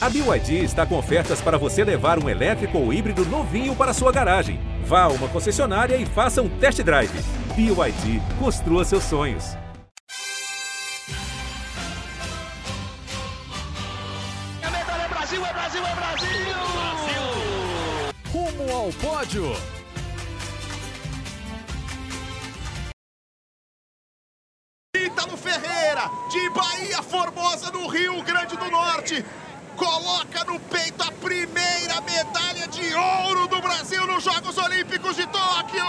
A BYD está com ofertas para você levar um elétrico ou híbrido novinho para sua garagem. Vá a uma concessionária e faça um test drive. BYD, construa seus sonhos. A medalha é Brasil, é Brasil, é Brasil! Brasil! Rumo ao pódio. Ítalo Ferreira, de Bahia Formosa, no Rio Grande do Norte, coloca no peito a primeira medalha de ouro do Brasil nos Jogos Olímpicos de Tóquio.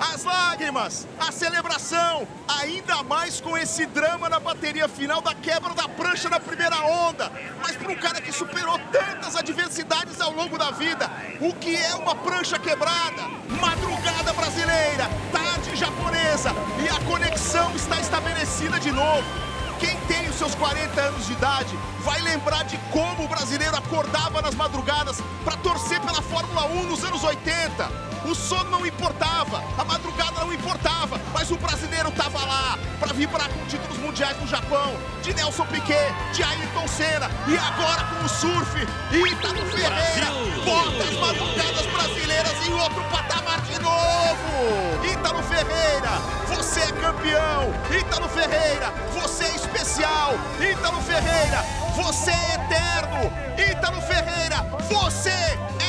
As lágrimas, a celebração, ainda mais com esse drama na bateria final da quebra da prancha na primeira onda. Mas para um cara que superou tantas adversidades ao longo da vida, o que é uma prancha quebrada? Madrugada brasileira, tarde japonesa e a conexão está estabelecida de novo. Quem tem os seus 40 anos de idade vai lembrar de como o brasileiro acordava nas madrugadas para torcer pela Fórmula 1 nos anos 80. O sono não importava, a madrugada não importava, mas o brasileiro estava lá para vibrar com títulos mundiais no Japão, de Nelson Piquet, de Ayrton Senna e agora com o surf, Ítalo Ferreira bota as madrugadas brasileiras em outro patamar de novo. Ítalo Ferreira, você é campeão. Ítalo Ferreira, você é especial. Ítalo Ferreira, você é eterno. Ítalo Ferreira, você é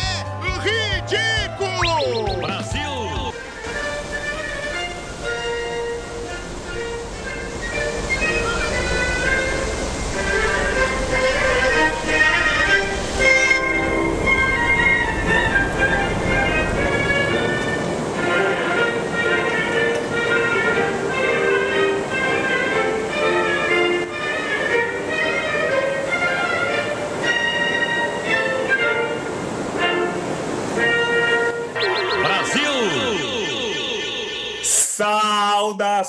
ridículo. Brasil.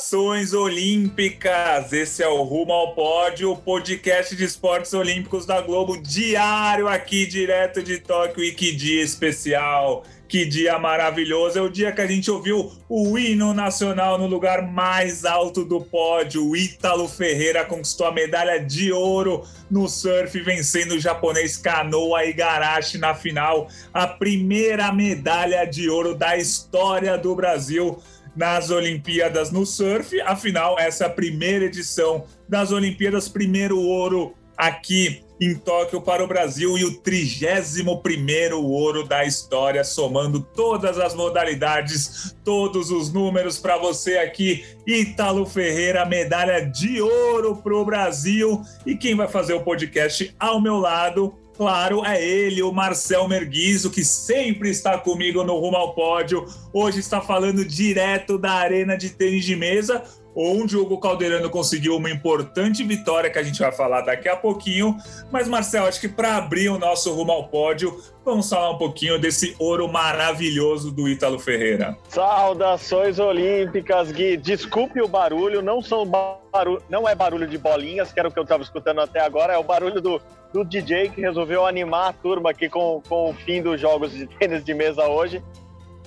Saudações olímpicas! Esse é o Rumo ao Pódio, o podcast de esportes olímpicos da Globo, diário aqui, direto de Tóquio. E que dia especial! Que dia maravilhoso! É o dia que a gente ouviu o hino nacional no lugar mais alto do pódio. O Ítalo Ferreira conquistou a medalha de ouro no surf, vencendo o japonês Kanoa Igarashi na final. A primeira medalha de ouro da história do Brasil nas Olimpíadas no surf. Afinal, essa é a primeira edição das Olimpíadas, primeiro ouro aqui em Tóquio para o Brasil e o 31 ouro da história, somando todas as modalidades, todos os números para você aqui. Ítalo Ferreira, medalha de ouro para o Brasil. E quem vai fazer o podcast ao meu lado Claro, é ele, o Marcel Merguizo, que sempre está comigo no Rumo ao Pódio. Hoje está falando direto da Arena de Tênis de Mesa, onde o Hugo Calderano conseguiu uma importante vitória que a gente vai falar daqui a pouquinho. Mas, Marcel, acho que para abrir o nosso Rumo ao Pódio, vamos falar um pouquinho desse ouro maravilhoso do Ítalo Ferreira. Saudações olímpicas, Gui. Desculpe o barulho, não, são barulho, não é barulho de bolinhas, que era o que eu estava escutando até agora, é o barulho do, do DJ que resolveu animar a turma aqui com, com o fim dos jogos de tênis de mesa hoje.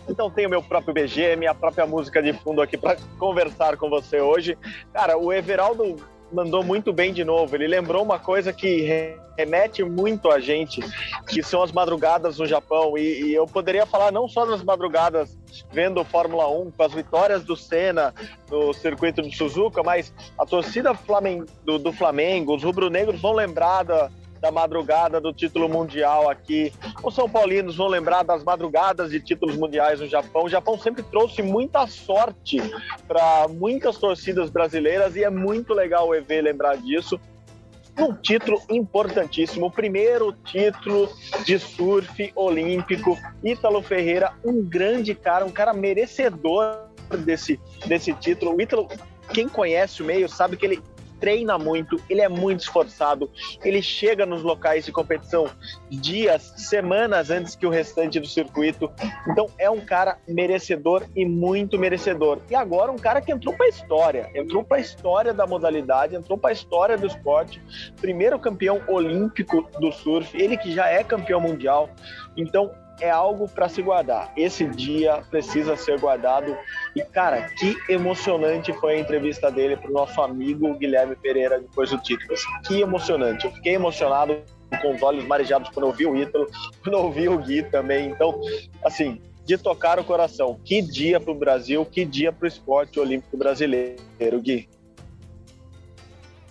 Então tenho meu próprio BG, minha própria música de fundo aqui para conversar com você hoje. Cara, o Everaldo mandou muito bem de novo. Ele lembrou uma coisa que remete muito a gente, que são as madrugadas no Japão. E, e, eu poderia falar não só das madrugadas vendo Fórmula 1, com as vitórias do Senna no circuito de Suzuka, mas a torcida do, do Flamengo, os rubro-negros vão lembrar da, da madrugada do título mundial aqui. Os São Paulinos vão lembrar das madrugadas de títulos mundiais no Japão. O Japão sempre trouxe muita sorte para muitas torcidas brasileiras e é muito legal o EV lembrar disso. Um título importantíssimo, o primeiro título de surf olímpico. Ítalo Ferreira, um grande cara, um cara merecedor desse, desse título. O Ítalo, quem conhece o meio, sabe que ele treina muito, ele é muito esforçado, ele chega nos locais de competição dias, semanas antes que o restante do circuito. Então é um cara merecedor e muito merecedor. E agora um cara que entrou para a história, entrou para a história da modalidade, entrou para a história do esporte, primeiro campeão olímpico do surf, ele que já é campeão mundial. Então é algo para se guardar. Esse dia precisa ser guardado. E, cara, que emocionante foi a entrevista dele para o nosso amigo Guilherme Pereira depois do título. Que emocionante. Eu fiquei emocionado com os olhos marejados quando eu vi o Ítalo, quando eu vi o Gui também. Então, assim, de tocar o coração. Que dia para o Brasil, que dia para o esporte olímpico brasileiro, Gui.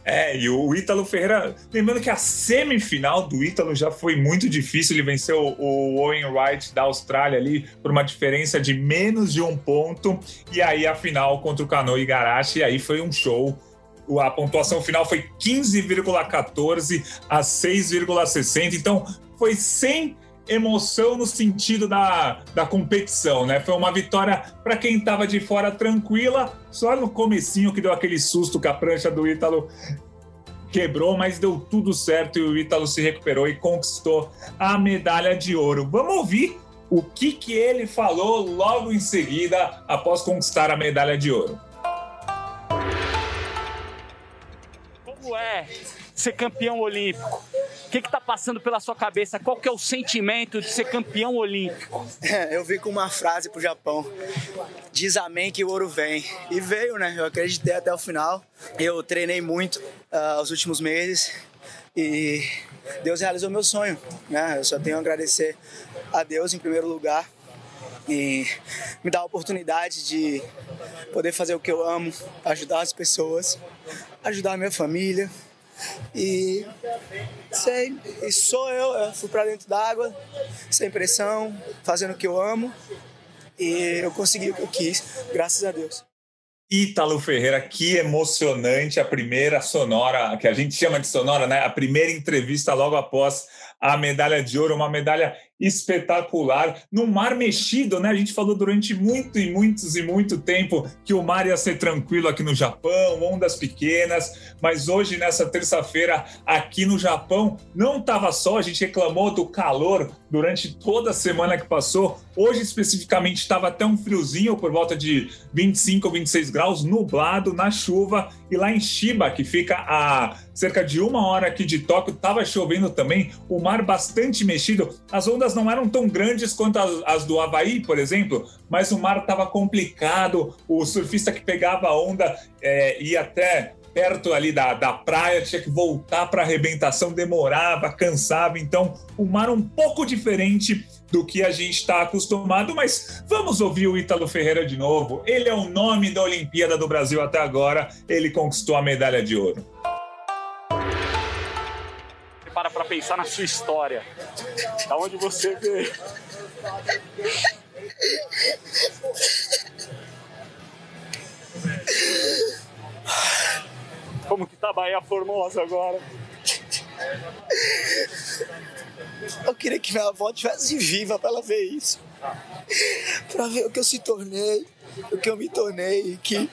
É, e o Ítalo Ferreira, lembrando que a semifinal do Ítalo já foi muito difícil, ele venceu o Owen Wright da Austrália ali por uma diferença de menos de um ponto, e aí a final contra o Kano Igarashi, e aí foi um show. A pontuação final foi 15,14 a 6,60, então foi sem emoção no sentido da, da competição, né? Foi uma vitória para quem estava de fora tranquila, só no comecinho que deu aquele susto que a prancha do Ítalo quebrou, mas deu tudo certo e o Ítalo se recuperou e conquistou a medalha de ouro. Vamos ouvir o que, que ele falou logo em seguida após conquistar a medalha de ouro. Como é ser campeão olímpico? O que está passando pela sua cabeça? Qual que é o sentimento de ser campeão olímpico? É, eu vi com uma frase pro Japão: diz amém que o ouro vem. E veio, né? Eu acreditei até o final. Eu treinei muito uh, os últimos meses e Deus realizou meu sonho. Né? Eu só tenho a agradecer a Deus em primeiro lugar e me dar a oportunidade de poder fazer o que eu amo, ajudar as pessoas, ajudar a minha família, e sei, e sou eu, eu fui para dentro d'água, sem pressão, fazendo o que eu amo. E eu consegui o que eu quis, graças a Deus. Ítalo Ferreira, que emocionante a primeira sonora, que a gente chama de sonora, né? A primeira entrevista logo após a medalha de ouro, uma medalha espetacular, no mar mexido, né? A gente falou durante muito e muitos e muito tempo que o mar ia ser tranquilo aqui no Japão, ondas pequenas, mas hoje, nessa terça-feira, aqui no Japão, não estava só, a gente reclamou do calor durante toda a semana que passou. Hoje, especificamente, estava até um friozinho, por volta de 25 ou 26 graus, nublado, na chuva, e lá em Shiba, que fica a cerca de uma hora aqui de Tóquio, estava chovendo também, o mar bastante mexido, as ondas não eram tão grandes quanto as, as do Havaí, por exemplo, mas o mar estava complicado, o surfista que pegava a onda é, ia até perto ali da, da praia, tinha que voltar para a arrebentação, demorava, cansava. Então, o mar um pouco diferente do que a gente está acostumado, mas vamos ouvir o Ítalo Ferreira de novo. Ele é o nome da Olimpíada do Brasil até agora, ele conquistou a medalha de ouro para para pensar na sua história. Da onde você veio. Como que tá Bahia Formosa agora? Eu queria que minha avó estivesse viva para ela ver isso. Para ver o que eu se tornei, o que eu me tornei e que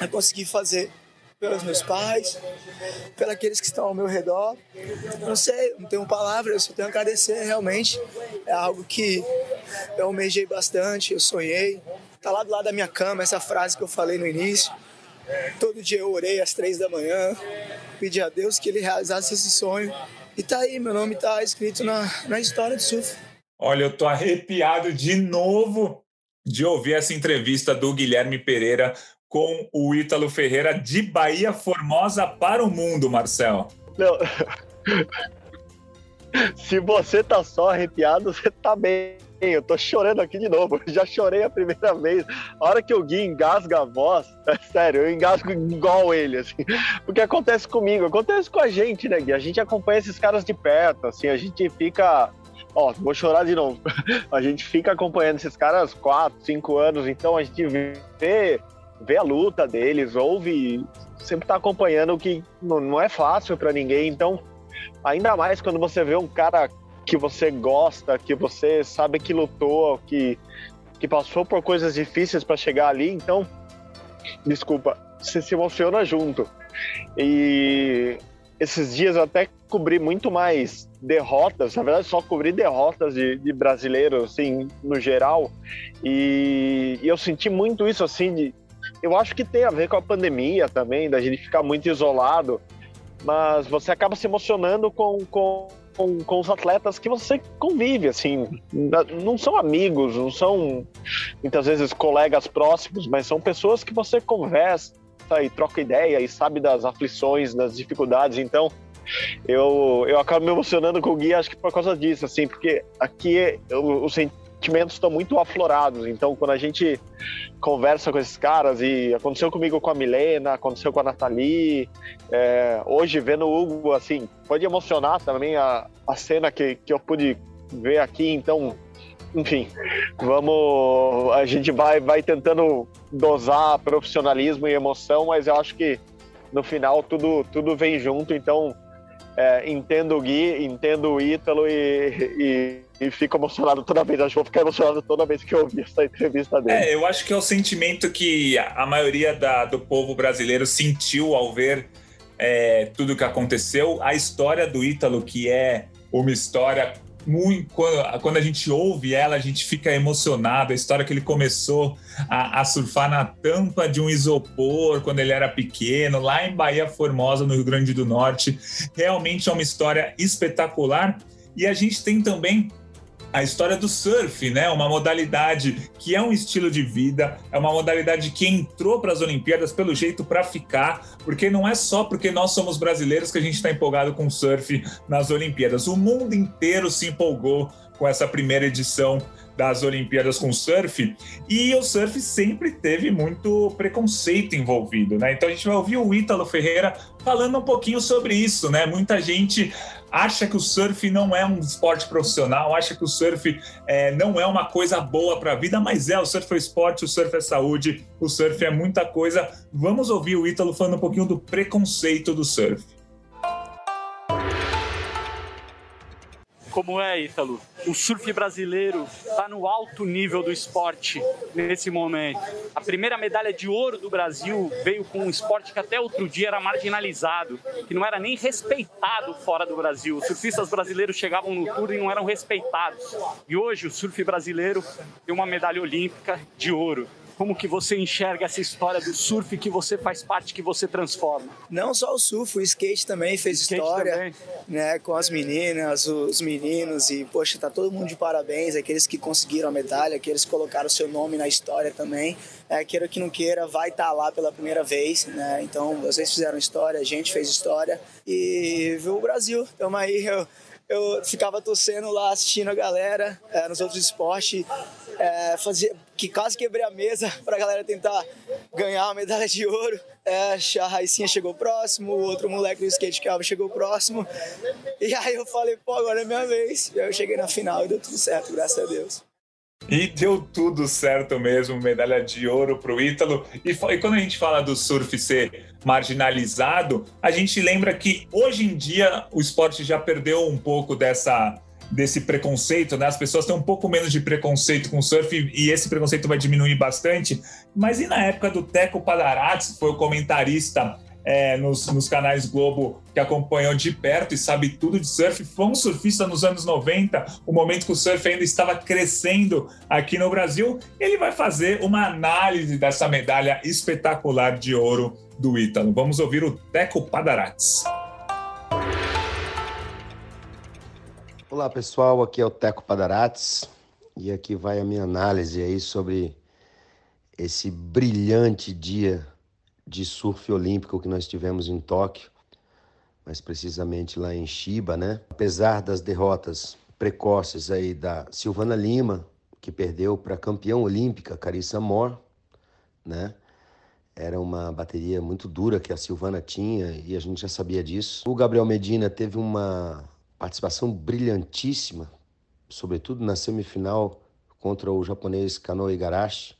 eu consegui fazer pelos meus pais, pelos aqueles que estão ao meu redor. Não sei, não tenho palavras, eu só tenho a agradecer realmente. É algo que eu almejei bastante, eu sonhei. Tá lá do lado da minha cama essa frase que eu falei no início. Todo dia eu orei às três da manhã, pedi a Deus que ele realizasse esse sonho. E tá aí, meu nome tá escrito na, na história do surf. Olha, eu tô arrepiado de novo de ouvir essa entrevista do Guilherme Pereira com o Ítalo Ferreira de Bahia Formosa para o mundo, Marcel. Não. Se você tá só arrepiado, você tá bem. Eu tô chorando aqui de novo. Já chorei a primeira vez. A hora que o Gui engasga a voz, é sério, eu engasgo igual ele, assim. Porque acontece comigo, acontece com a gente, né, Gui? A gente acompanha esses caras de perto, assim, a gente fica. Ó, vou chorar de novo. A gente fica acompanhando esses caras quatro, cinco anos, então a gente vê vê a luta deles, ouve, sempre tá acompanhando o que não, não é fácil para ninguém. Então, ainda mais quando você vê um cara que você gosta, que você sabe que lutou, que, que passou por coisas difíceis para chegar ali, então, desculpa, você se emociona junto. E esses dias eu até cobri muito mais derrotas, na verdade só cobri derrotas de, de brasileiros, assim, no geral, e, e eu senti muito isso, assim, de, eu acho que tem a ver com a pandemia também, da gente ficar muito isolado, mas você acaba se emocionando com, com, com, com os atletas que você convive, assim, não são amigos, não são muitas vezes colegas próximos, mas são pessoas que você conversa e troca ideia e sabe das aflições, das dificuldades, então eu, eu acabo me emocionando com o Gui, acho que por causa disso, assim, porque aqui os sentimentos estão muito aflorados. Então, quando a gente conversa com esses caras, e aconteceu comigo com a Milena, aconteceu com a Nathalie, é, hoje vendo o Hugo, assim, pode emocionar também a, a cena que, que eu pude ver aqui. Então, enfim, vamos. A gente vai, vai tentando dosar profissionalismo e emoção, mas eu acho que no final tudo, tudo vem junto. Então, é, entendo o Gui, entendo o Ítalo e, e, fico emocionado toda vez. Acho que vou ficar emocionado toda vez que eu ouvir essa entrevista dele. É, eu acho que é o sentimento que a maioria da, do povo brasileiro sentiu ao ver é, tudo que aconteceu. A história do Ítalo, que é uma história muito quando, quando, a gente ouve ela, a gente fica emocionado. A história que ele começou a, a, surfar na tampa de um isopor quando ele era pequeno, lá em Bahia Formosa, no Rio Grande do Norte. Realmente é uma história espetacular. E a gente tem também a história do surf, né? Uma modalidade que é um estilo de vida, é uma modalidade que entrou para as Olimpíadas pelo jeito para ficar, porque não é só porque nós somos brasileiros que a gente está empolgado com surf nas Olimpíadas. O mundo inteiro se empolgou com essa primeira edição das Olimpíadas com surf, e o surf sempre teve muito preconceito envolvido, né? Então a gente vai ouvir o Ítalo Ferreira falando um pouquinho sobre isso, né? Muita gente acha que o surf não é um esporte profissional, acha que o surf é, não é uma coisa boa para a vida, mas é, o surf é esporte, o surf é saúde, o surf é muita coisa. Vamos ouvir o Ítalo falando um pouquinho do preconceito do surf. Como é, Ítalo? O surf brasileiro está no alto nível do esporte nesse momento. A primeira medalha de ouro do Brasil veio com um esporte que até outro dia era marginalizado, que não era nem respeitado fora do Brasil. Os surfistas brasileiros chegavam no tour e não eram respeitados. E hoje o surf brasileiro tem uma medalha olímpica de ouro. Como que você enxerga essa história do surf que você faz parte, que você transforma? Não só o surf, o skate também fez skate história, também. né? Com as meninas, os meninos e poxa, tá todo mundo de parabéns, aqueles que conseguiram a medalha, aqueles que colocaram seu nome na história também. É, queira que não queira, vai estar tá lá pela primeira vez, né? Então vocês fizeram história, a gente fez história e viu o Brasil. Estamos aí, eu, eu ficava torcendo lá, assistindo a galera é, nos outros esportes, é, fazia, que quase quebrei a mesa para a galera tentar ganhar a medalha de ouro. É, a Raicinha chegou próximo, o outro moleque do skate que chegou próximo. E aí eu falei, pô, agora é minha vez. E aí eu cheguei na final e deu tudo certo, graças a Deus. E deu tudo certo mesmo, medalha de ouro para o Ítalo. E, e, quando a gente fala do surf ser marginalizado, a gente lembra que hoje em dia o esporte já perdeu um pouco dessa, desse preconceito, né? As pessoas têm um pouco menos de preconceito com o surf e esse preconceito vai diminuir bastante. Mas e na época do Teco Padarates, que foi o comentarista é, nos, nos, canais Globo que acompanhou de perto e sabe tudo de surf, foi um surfista nos anos 90, o momento que o surf ainda estava crescendo aqui no Brasil. Ele vai fazer uma análise dessa medalha espetacular de ouro do Ítalo. Vamos ouvir o Teco Padarates. Olá pessoal, aqui é o Teco Padarates e aqui vai a minha análise aí sobre esse brilhante dia de surf olímpico que nós tivemos em Tóquio, mais precisamente lá em Chiba, né? Apesar das derrotas precoces aí da Silvana Lima, que perdeu para campeã olímpica Carissa Moore, né? Era uma bateria muito dura que a Silvana tinha e a gente já sabia disso. O Gabriel Medina teve uma participação brilhantíssima, sobretudo na semifinal contra o japonês Kano Igarashi,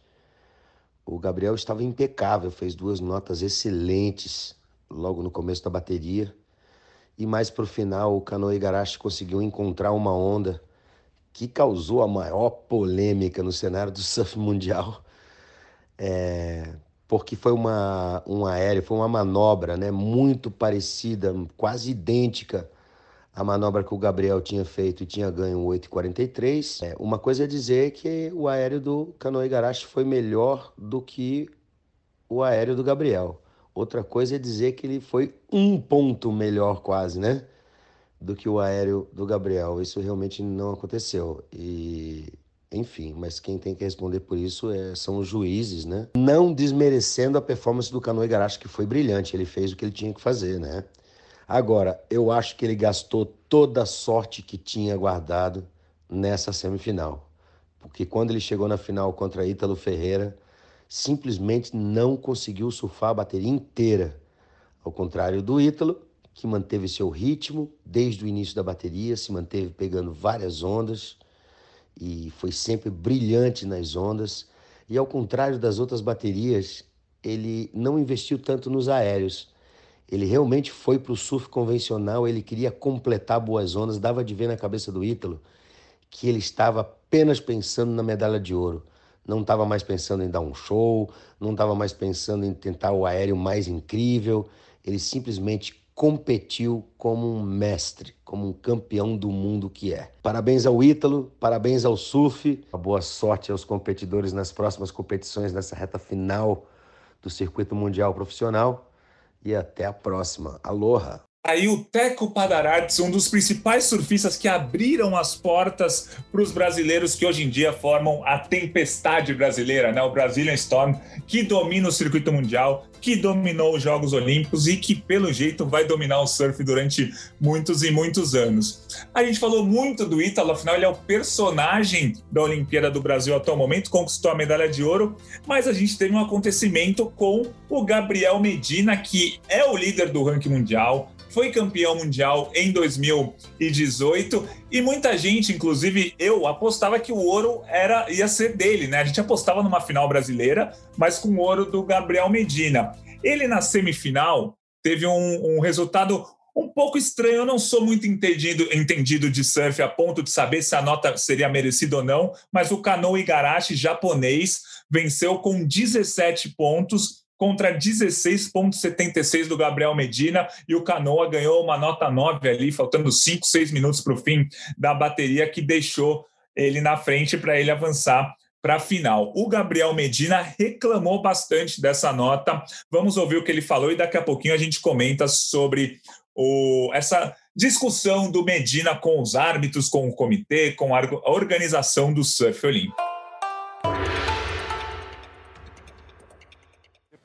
o Gabriel estava impecável, fez duas notas excelentes logo no começo da bateria. E mais para o final, o Kano Igarashi conseguiu encontrar uma onda que causou a maior polêmica no cenário do surf mundial. É, porque foi uma, um aéreo, foi uma manobra né, muito parecida, quase idêntica a manobra que o Gabriel tinha feito e tinha ganho 8,43. É, uma coisa é dizer que o aéreo do Canoe Igarashi foi melhor do que o aéreo do Gabriel. Outra coisa é dizer que ele foi um ponto melhor quase, né? Do que o aéreo do Gabriel. Isso realmente não aconteceu. E enfim, mas quem tem que responder por isso é, são os juízes, né? Não desmerecendo a performance do Canoe Igarashi, que foi brilhante, ele fez o que ele tinha que fazer, né? Agora, eu acho que ele gastou toda a sorte que tinha guardado nessa semifinal. Porque quando ele chegou na final contra Ítalo Ferreira, simplesmente não conseguiu surfar a bateria inteira. Ao contrário do Ítalo, que manteve seu ritmo desde o início da bateria, se manteve pegando várias ondas e foi sempre brilhante nas ondas. E ao contrário das outras baterias, ele não investiu tanto nos aéreos. Ele realmente foi para o surf convencional, ele queria completar boas ondas, dava de ver na cabeça do Ítalo que ele estava apenas pensando na medalha de ouro. Não estava mais pensando em dar um show, não estava mais pensando em tentar o aéreo mais incrível. Ele simplesmente competiu como um mestre, como um campeão do mundo que é. Parabéns ao Ítalo, parabéns ao surf. Uma boa sorte aos competidores nas próximas competições nessa reta final do circuito mundial profissional e até a próxima. Aloha! Aí o Teco Padarates, um dos principais surfistas que abriram as portas para os brasileiros que hoje em dia formam a tempestade brasileira, né? O Brazilian Storm, que domina o circuito mundial, que dominou os Jogos Olímpicos e que, pelo jeito, vai dominar o surf durante muitos e muitos anos. A gente falou muito do Ítalo, afinal, ele é o personagem da Olimpíada do Brasil até o momento, conquistou a medalha de ouro, mas a gente teve um acontecimento com o Gabriel Medina, que é o líder do ranking mundial, foi campeão mundial em 2018 e muita gente, inclusive eu, apostava que o ouro era ia ser dele, né? A gente apostava numa final brasileira, mas com o ouro do Gabriel Medina. Ele na semifinal teve um, um resultado um pouco estranho. Eu não sou muito entendido, entendido de surf a ponto de saber se a nota seria merecida ou não, mas o Kano Igarashi japonês venceu com 17 pontos contra 16,76 do Gabriel Medina e o Canoa ganhou uma nota 9 ali, faltando 5, 6 minutos para o fim da bateria, que deixou ele na frente para ele avançar para a final. O Gabriel Medina reclamou bastante dessa nota. Vamos ouvir o que ele falou e daqui a pouquinho a gente comenta sobre o, essa discussão do Medina com os árbitros, com o comitê, com a organização do surf olímpico.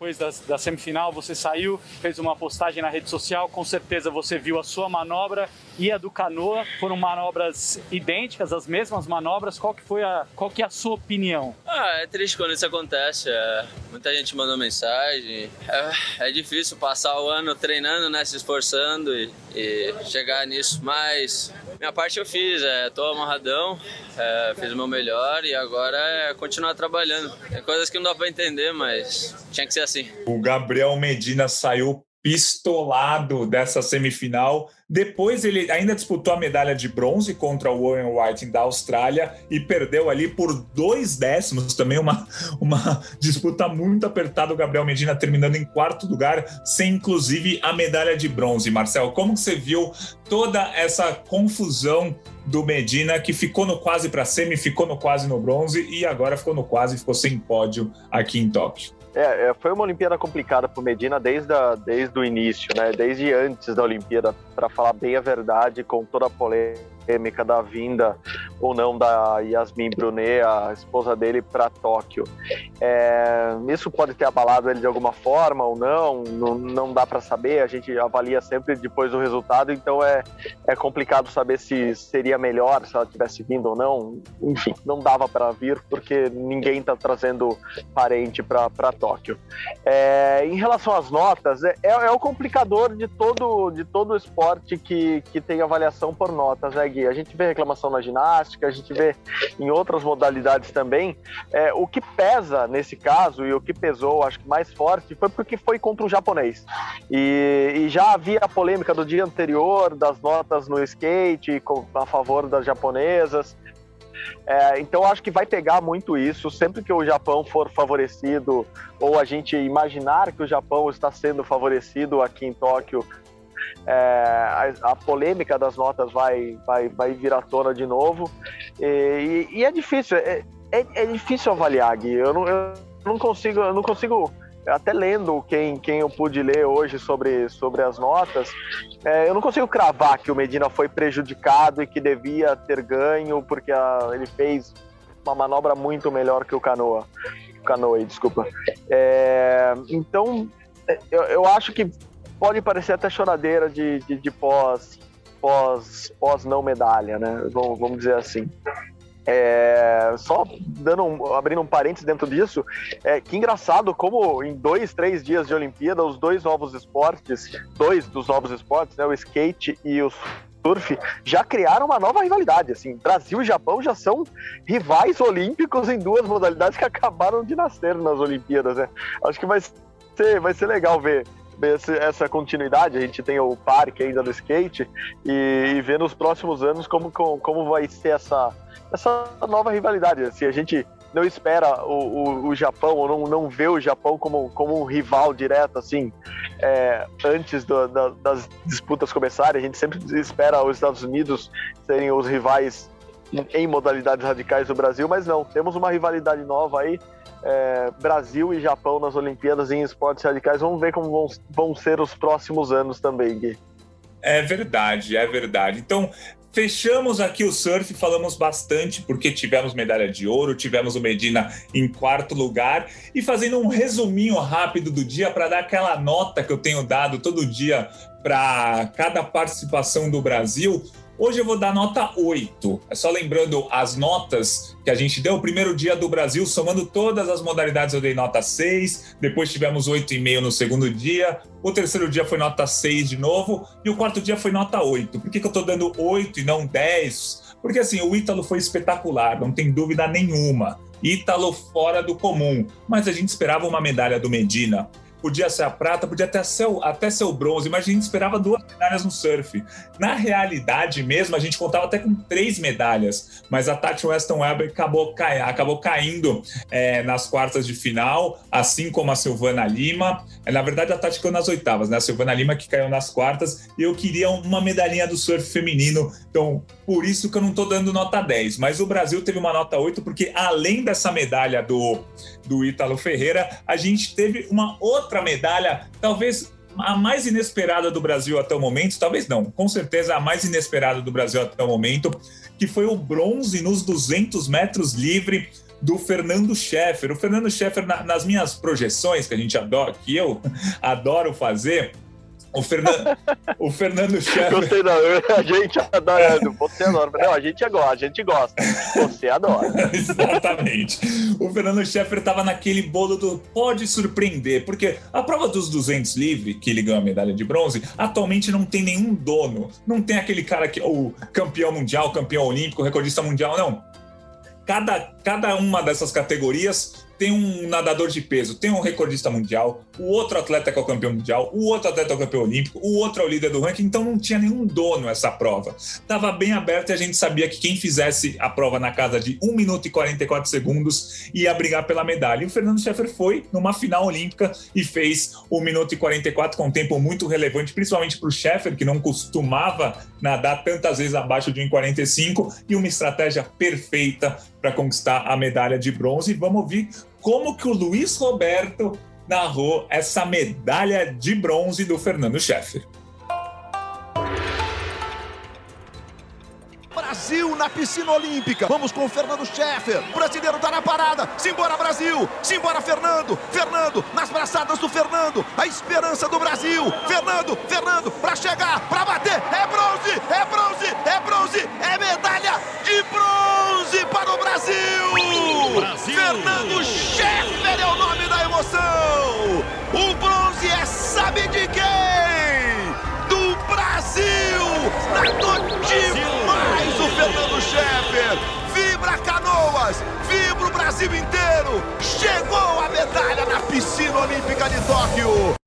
Depois da, da, semifinal, você saiu, fez uma postagem na rede social, com certeza você viu a sua manobra e a do Canoa, foram manobras idênticas, as mesmas manobras, qual que foi a, qual que é a sua opinião? Ah, é triste quando isso acontece, é, muita gente mandou mensagem, é, é, difícil passar o ano treinando, né, se esforçando e, e chegar nisso, mas minha parte eu fiz, é, tô amarradão, é, fiz o meu melhor e agora é continuar trabalhando. Tem coisas que não dá para entender, mas tinha que ser assim. O Gabriel Medina saiu pistolado dessa semifinal. Depois ele ainda disputou a medalha de bronze contra o Owen White da Austrália e perdeu ali por dois décimos, também uma, uma disputa muito apertada. O Gabriel Medina terminando em quarto lugar, sem inclusive a medalha de bronze. Marcel, como que você viu toda essa confusão do Medina que ficou no quase para semi, ficou no quase no bronze e agora ficou no quase, ficou sem pódio aqui em Tóquio? É, é, foi uma Olimpíada complicada para Medina desde, a, desde o início, né? Desde antes da Olimpíada, para falar bem a verdade, com toda a polêmica polêmica da vinda ou não da Yasmin Brunet, a esposa dele, para Tóquio. É, isso pode ter abalado ele de alguma forma ou não, não, não dá para saber, a gente avalia sempre depois do resultado, então é, é complicado saber se seria melhor se ela tivesse vindo ou não. Enfim, não dava para vir porque ninguém está trazendo parente para Tóquio. É, em relação às notas, é, é, é o complicador de todo, de todo esporte que, que tem avaliação por notas, né, Gui? A gente vê reclamação na ginástica, a gente vê em outras modalidades também. É, o que pesa nesse caso e o que pesou, acho que mais forte, foi porque foi contra o japonês. E, e já havia a polêmica do dia anterior das notas no skate a favor das japonesas. É, então acho que vai pegar muito isso. Sempre que o Japão for favorecido, ou a gente imaginar que o Japão está sendo favorecido aqui em Tóquio é, a, a, polêmica das notas vai, vai, vai vir à tona de novo. E, e, e é difícil, é, é, é, difícil avaliar, Gui. Eu não, eu não consigo, eu não consigo até lendo quem, quem eu pude ler hoje sobre, sobre as notas, é, eu não consigo cravar que o Medina foi prejudicado e que devia ter ganho, porque a, ele fez uma manobra muito melhor que o Canoa. Canoa, desculpa. É, então, eu, eu acho que pode parecer até choradeira de, de, de pós, pós, pós não medalha, né? Vamos, vamos dizer assim. É, só dando um, abrindo um parênteses dentro disso, é, que engraçado como em dois, três dias de Olimpíada, os dois novos esportes, dois dos novos esportes, né, o skate e o surf, já criaram uma nova rivalidade. Assim, Brasil e Japão já são rivais olímpicos em duas modalidades que acabaram de nascer nas Olimpíadas. Né? Acho que vai ser, vai ser legal ver essa continuidade. A gente tem o parque ainda do skate e, e ver nos próximos anos como, como vai ser essa essa nova rivalidade. Se a gente não espera o, o, o, Japão, ou não, não vê o Japão como, como um rival direto, assim, é, antes do, da, das disputas começarem, a gente sempre espera os Estados Unidos serem os rivais em modalidades radicais do Brasil, mas não, temos uma rivalidade nova aí, é, Brasil e Japão nas Olimpíadas em esportes radicais, vamos ver como vão, vão ser os próximos anos também, Gui. É verdade, é verdade. Então, Fechamos aqui o surf, falamos bastante porque tivemos medalha de ouro, tivemos o Medina em quarto lugar e fazendo um resuminho rápido do dia para dar aquela nota que eu tenho dado todo dia para cada participação do Brasil. Hoje eu vou dar nota 8. É só lembrando as notas que a gente deu. O primeiro dia do Brasil, somando todas as modalidades, eu dei nota 6. Depois tivemos 8,5 no segundo dia. O terceiro dia foi nota 6 de novo. E o quarto dia foi nota 8. Por que, que eu estou dando 8 e não 10? Porque assim, o Ítalo foi espetacular, não tem dúvida nenhuma. Ítalo fora do comum. Mas a gente esperava uma medalha do Medina podia ser a prata, podia até ser, o, até ser o bronze, mas a gente esperava duas medalhas no surf. Na realidade mesmo, a gente contava até com três medalhas, mas a Tati Weston Weber acabou, cai, acabou caindo é, nas quartas de final, assim como a Silvana Lima. É, na verdade, a Tati caiu nas oitavas, né? A Silvana Lima que caiu nas quartas, e eu queria uma medalhinha do surf feminino, então por isso que eu não tô dando nota 10. Mas o Brasil teve uma nota 8, porque além dessa medalha do, do Ítalo Ferreira, a gente teve uma outra medalha, talvez a mais inesperada do Brasil até o momento, talvez não, com certeza a mais inesperada do Brasil até o momento, que foi o bronze nos 200 metros livre do Fernando Scheffer. O Fernando Scheffer, na, nas minhas projeções, que a gente adora, que eu adoro fazer, o Fernando, o Fernando Scheffer. Gostei, não. A gente adora. Você adora. Não, a gente gosta, a gente gosta. Você adora. Exatamente. O Fernando Scheffer estava naquele bolo do pode surpreender, porque a prova dos 200 livre, que ele ganhou a medalha de bronze, atualmente não tem nenhum dono. Não tem aquele cara que o campeão mundial, campeão olímpico, recordista mundial, não. Cada, cada uma dessas categorias tem um nadador de peso, tem um recordista mundial, o outro atleta que é o campeão mundial, o outro atleta é o campeão olímpico, o outro é o líder do ranking, então não tinha nenhum dono essa prova. Estava bem aberto e a gente sabia que quem fizesse a prova na casa de 1 minuto e 44 segundos ia brigar pela medalha. E o Fernando Scheffer foi numa final olímpica e fez 1 minuto e 44 com um tempo muito relevante, principalmente para o Scheffer, que não costumava nadar tantas vezes abaixo de 1,45 e uma estratégia perfeita para conquistar a medalha de bronze. E vamos ouvir como que o Luiz Roberto narrou essa medalha de bronze do Fernando Scheffer. Brasil na piscina olímpica. Vamos com o Fernando Scheffer. O brasileiro tá na parada. Simbora, Brasil. Simbora, Fernando. Fernando, nas braçadas do Fernando. A esperança do Brasil. Fernando, Fernando, pra chegar, pra bater. É bronze, é bronze, é bronze. É medalha de bronze para o Brasil. Brasil. Fernando Scheffer é o nome da emoção. O bronze é sabe de quem? Do Brasil. O Vibra Canoas, vibra o Brasil inteiro. Chegou a medalha na piscina olímpica de Tóquio.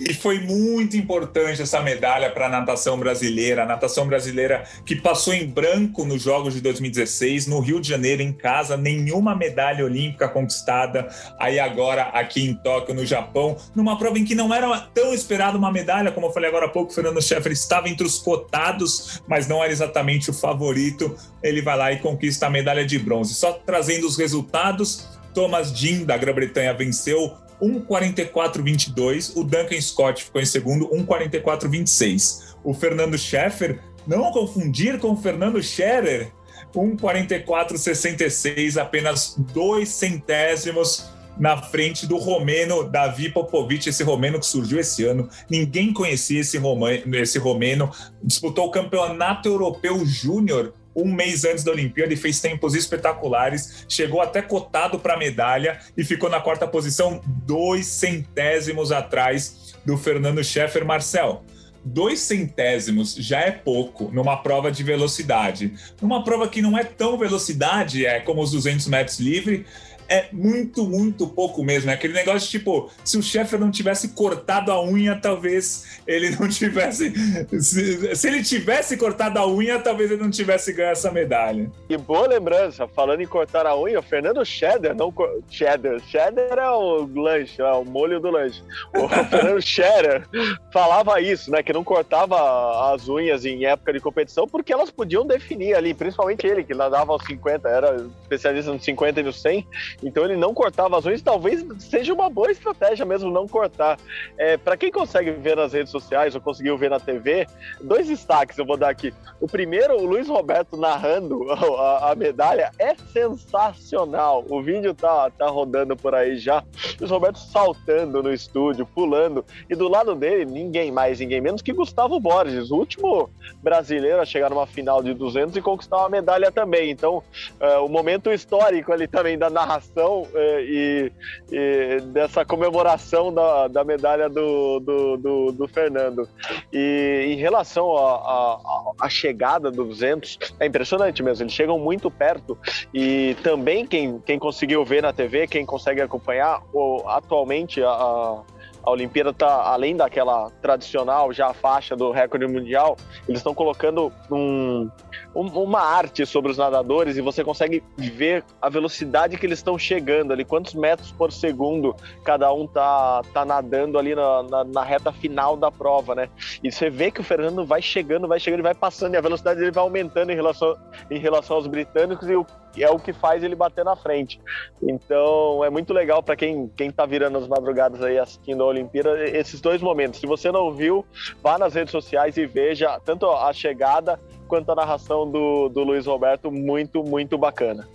E foi muito importante essa medalha para a natação brasileira. A natação brasileira que passou em branco nos Jogos de 2016, no Rio de Janeiro, em casa, nenhuma medalha olímpica conquistada. Aí agora, aqui em Tóquio, no Japão, numa prova em que não era tão esperada uma medalha, como eu falei agora há pouco, o Fernando Scheffer estava entre os cotados, mas não era exatamente o favorito. Ele vai lá e conquista a medalha de bronze. Só trazendo os resultados, Thomas Dean, da Grã-Bretanha, venceu 1,44,22. O Duncan Scott ficou em segundo, 1,44,26. O Fernando Scheffer, não confundir com o Fernando Scherer, 1,44,66, apenas dois centésimos na frente do romeno Davi Popovic, esse romeno que surgiu esse ano. Ninguém conhecia esse, romano, esse romeno. Disputou o Campeonato Europeu Júnior um mês antes da Olimpíada e fez tempos espetaculares, chegou até cotado para medalha e ficou na quarta posição, dois centésimos atrás do Fernando Scheffer Marcel. Dois centésimos já é pouco numa prova de velocidade. Numa prova que não é tão velocidade, é como os 200 metros livre, é muito, muito pouco mesmo. É aquele negócio tipo, se o chefe não tivesse cortado a unha, talvez ele não tivesse. Se, se, ele tivesse cortado a unha, talvez ele não tivesse ganho essa medalha. E boa lembrança, falando em cortar a unha, o Fernando Cheddar, não. Cheddar. Cheddar é o lanche, é o molho do lanche. O Fernando Cheddar falava isso, né? Que não cortava as unhas em época de competição, porque elas podiam definir ali, principalmente ele, que nadava aos 50, era especialista no 50 e no 100 então ele não cortava as unhas, talvez seja uma boa estratégia mesmo não cortar. É, para quem consegue ver nas redes sociais ou conseguiu ver na TV, dois destaques eu vou dar aqui. O primeiro, o Luiz Roberto narrando a, a medalha, é sensacional. O vídeo tá, tá rodando por aí já. Luiz Roberto saltando no estúdio, pulando. E do lado dele, ninguém mais, ninguém menos que Gustavo Borges, o último brasileiro a chegar numa final de 200 e conquistar uma medalha também. Então, é, o momento histórico ali também da narração é, e, e, dessa comemoração da, da medalha do, do, do, do Fernando. E em relação à chegada do 200, é impressionante mesmo, eles chegam muito perto e também quem, quem conseguiu ver na TV, quem consegue acompanhar, atualmente a a Olimpíada tá além daquela tradicional já faixa do recorde mundial, eles estão colocando um, um, uma arte sobre os nadadores e você consegue ver a velocidade que eles estão chegando ali, quantos metros por segundo cada um tá, tá nadando ali na, na, na, reta final da prova, né? E você vê que o Fernando vai chegando, vai chegando, vai passando e a velocidade dele vai aumentando em relação, em relação aos britânicos e o é o que faz ele bater na frente. Então é muito legal para quem quem tá virando as madrugadas aí assistindo a Olimpíada esses dois momentos. Se você não viu, vá nas redes sociais e veja tanto a chegada quanto a narração do, do Luiz Roberto, muito, muito bacana.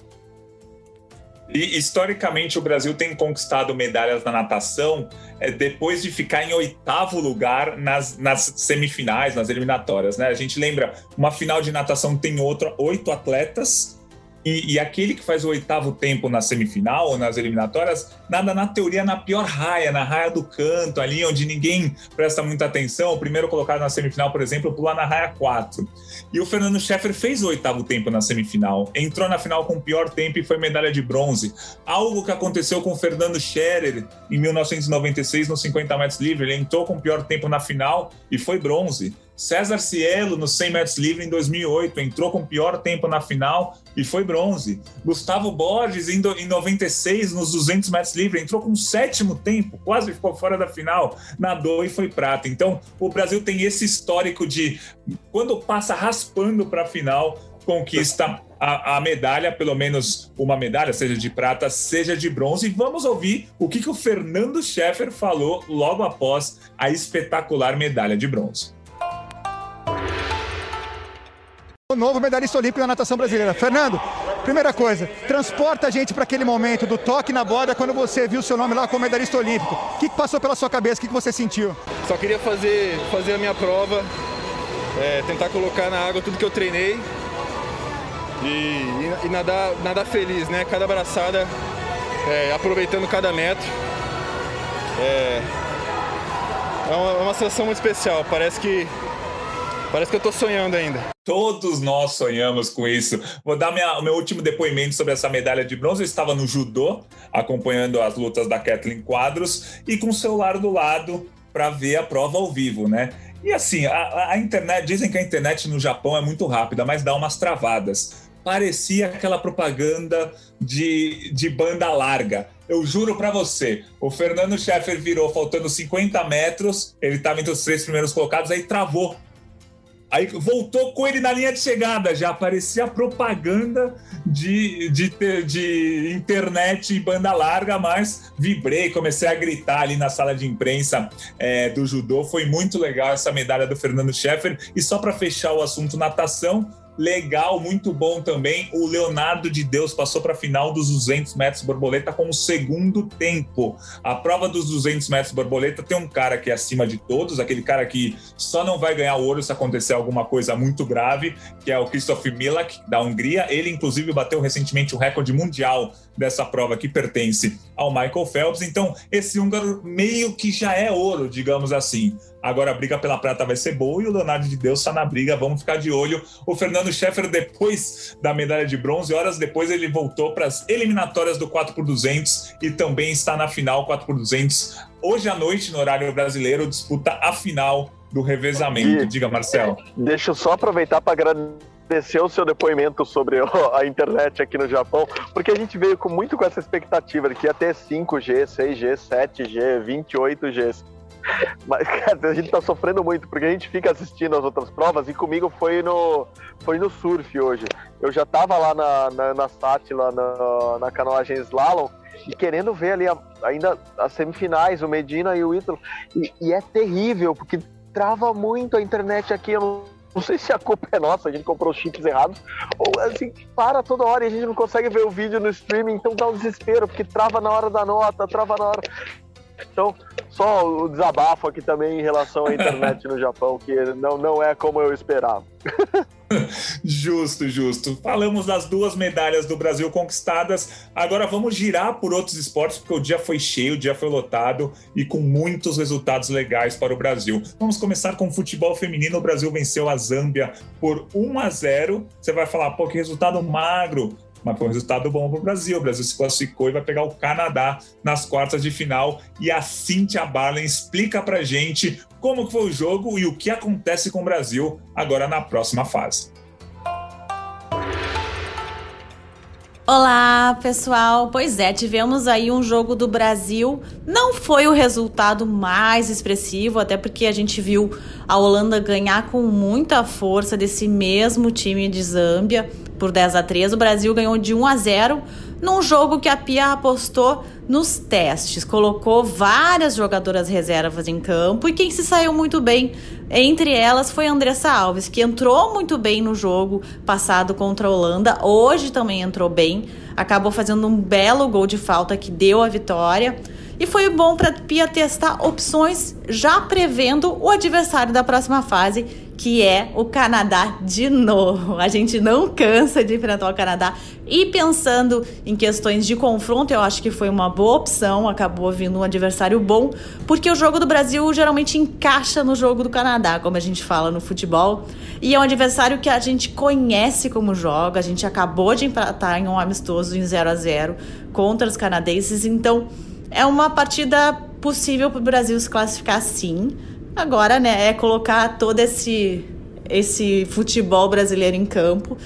E historicamente o Brasil tem conquistado medalhas na natação é, depois de ficar em oitavo lugar nas, nas semifinais, nas eliminatórias. Né? A gente lembra uma final de natação tem outra, oito atletas e, e, aquele que faz o oitavo tempo na semifinal ou nas eliminatórias, nada na teoria na pior raia, na raia do canto, ali onde ninguém presta muita atenção. O primeiro colocado na semifinal, por exemplo, pula na raia 4. E o Fernando Scheffer fez o oitavo tempo na semifinal, entrou na final com o pior tempo e foi medalha de bronze. Algo que aconteceu com o Fernando Scherer em 1996 nos 50 metros livre. Ele entrou com o pior tempo na final e foi bronze. César Cielo, no 100 metros livre em 2008, entrou com o pior tempo na final e foi bronze. Gustavo Borges, em, 96, nos 200 metros livre, entrou com o sétimo tempo, quase ficou fora da final, nadou e foi prata. Então, o Brasil tem esse histórico de, quando passa raspando para a final, conquista a, a, medalha, pelo menos uma medalha, seja de prata, seja de bronze. E vamos ouvir o que, que o Fernando Scheffer falou logo após a espetacular medalha de bronze. Novo medalhista olímpico da natação brasileira. Fernando, primeira coisa, transporta a gente para aquele momento do toque na borda quando você viu seu nome lá como medalhista olímpico. O que, passou pela sua cabeça? O que, você sentiu? Só queria fazer, fazer a minha prova, é, tentar colocar na água tudo que eu treinei e, e, e nadar, nadar feliz, né? Cada abraçada, é, aproveitando cada metro. É, é uma, é uma sensação muito especial. Parece que Parece que eu tô sonhando ainda. Todos nós sonhamos com isso. Vou dar minha, meu último depoimento sobre essa medalha de bronze. Eu estava no judô, acompanhando as lutas da Kathleen Quadros e com o celular do lado para ver a prova ao vivo, né? E assim, a, a internet, dizem que a internet no Japão é muito rápida, mas dá umas travadas parecia aquela propaganda de, de banda larga. Eu juro para você, o Fernando Scheffer virou faltando 50 metros, ele estava entre os três primeiros colocados, aí travou Aí voltou com ele na linha de chegada, já aparecia propaganda de, de, de internet e banda larga, mas vibrei, comecei a gritar ali na sala de imprensa é, do judô. Foi muito legal essa medalha do Fernando Scheffer. E só para fechar o assunto natação, legal, muito bom também. O Leonardo de Deus passou para a final dos 200 metros borboleta com o segundo tempo. A prova dos 200 metros borboleta tem um cara que é acima de todos, aquele cara que só não vai ganhar ouro se acontecer alguma coisa muito grave, que é o Christoph Milak, da Hungria. Ele, inclusive, bateu recentemente o recorde mundial dessa prova que pertence ao Michael Phelps. Então, esse húngaro meio que já é ouro, digamos assim. Agora a briga pela prata vai ser boa e o Leonardo de Deus está na briga. Vamos ficar de olho. O Fernando Scheffer, depois da medalha de bronze, horas depois ele voltou para as eliminatórias do 4x200 e também está na final 4x200. Hoje à noite, no horário brasileiro, disputa a final do revezamento. E, Diga, Marcelo. Deixa eu só aproveitar para agradecer o seu depoimento sobre a internet aqui no Japão, porque a gente veio com muito com essa expectativa de que ia ter 5G, 6G, 7G, 28G. Mas, cara, a gente tá sofrendo muito, porque a gente fica assistindo as outras provas e comigo foi no, foi no surf hoje. Eu já tava lá na, na, na SAT, lá na, na canoagem Slalom, e querendo ver ali a, ainda as semifinais, o Medina e o Ítalo. E, e, é terrível, porque trava muito a internet aqui. Eu não, não sei se a culpa é nossa, a gente comprou os chips errados, ou assim, para toda hora e a gente não consegue ver o vídeo no streaming, então dá um desespero, porque trava na hora da nota, trava na hora. Então, só o desabafo aqui também em relação à internet no Japão, que não, não é como eu esperava. justo, justo. Falamos das duas medalhas do Brasil conquistadas. Agora vamos girar por outros esportes, porque o dia foi cheio, o dia foi lotado e com muitos resultados legais para o Brasil. Vamos começar com o futebol feminino. O Brasil venceu a Zâmbia por 1 a 0. Você vai falar, pô, que resultado magro mas foi um resultado bom para o Brasil. O Brasil se classificou e vai pegar o Canadá nas quartas de final. E a Cynthia Barlen explica para gente como foi o jogo e o que acontece com o Brasil agora na próxima fase. Olá, pessoal. Pois é, tivemos aí um jogo do Brasil. Não foi o resultado mais expressivo, até porque a gente viu a Holanda ganhar com muita força desse mesmo time de Zâmbia por 10 a 3. O Brasil ganhou de 1 a 0 num jogo que a Pia apostou nos testes, colocou várias jogadoras reservas em campo e quem se saiu muito bem entre elas foi a Andressa Alves, que entrou muito bem no jogo passado contra a Holanda, hoje também entrou bem, acabou fazendo um belo gol de falta que deu a vitória. E foi bom para Pia testar opções já prevendo o adversário da próxima fase, que é o Canadá de novo. A gente não cansa de enfrentar o Canadá. E pensando em questões de confronto, eu acho que foi uma boa opção. Acabou vindo um adversário bom, porque o jogo do Brasil geralmente encaixa no jogo do Canadá, como a gente fala no futebol. E é um adversário que a gente conhece como joga. A gente acabou de empatar em um amistoso em 0 a 0 contra os canadenses, então é uma partida possível para o Brasil se classificar sim. Agora, né, é colocar todo esse, esse futebol brasileiro em campo.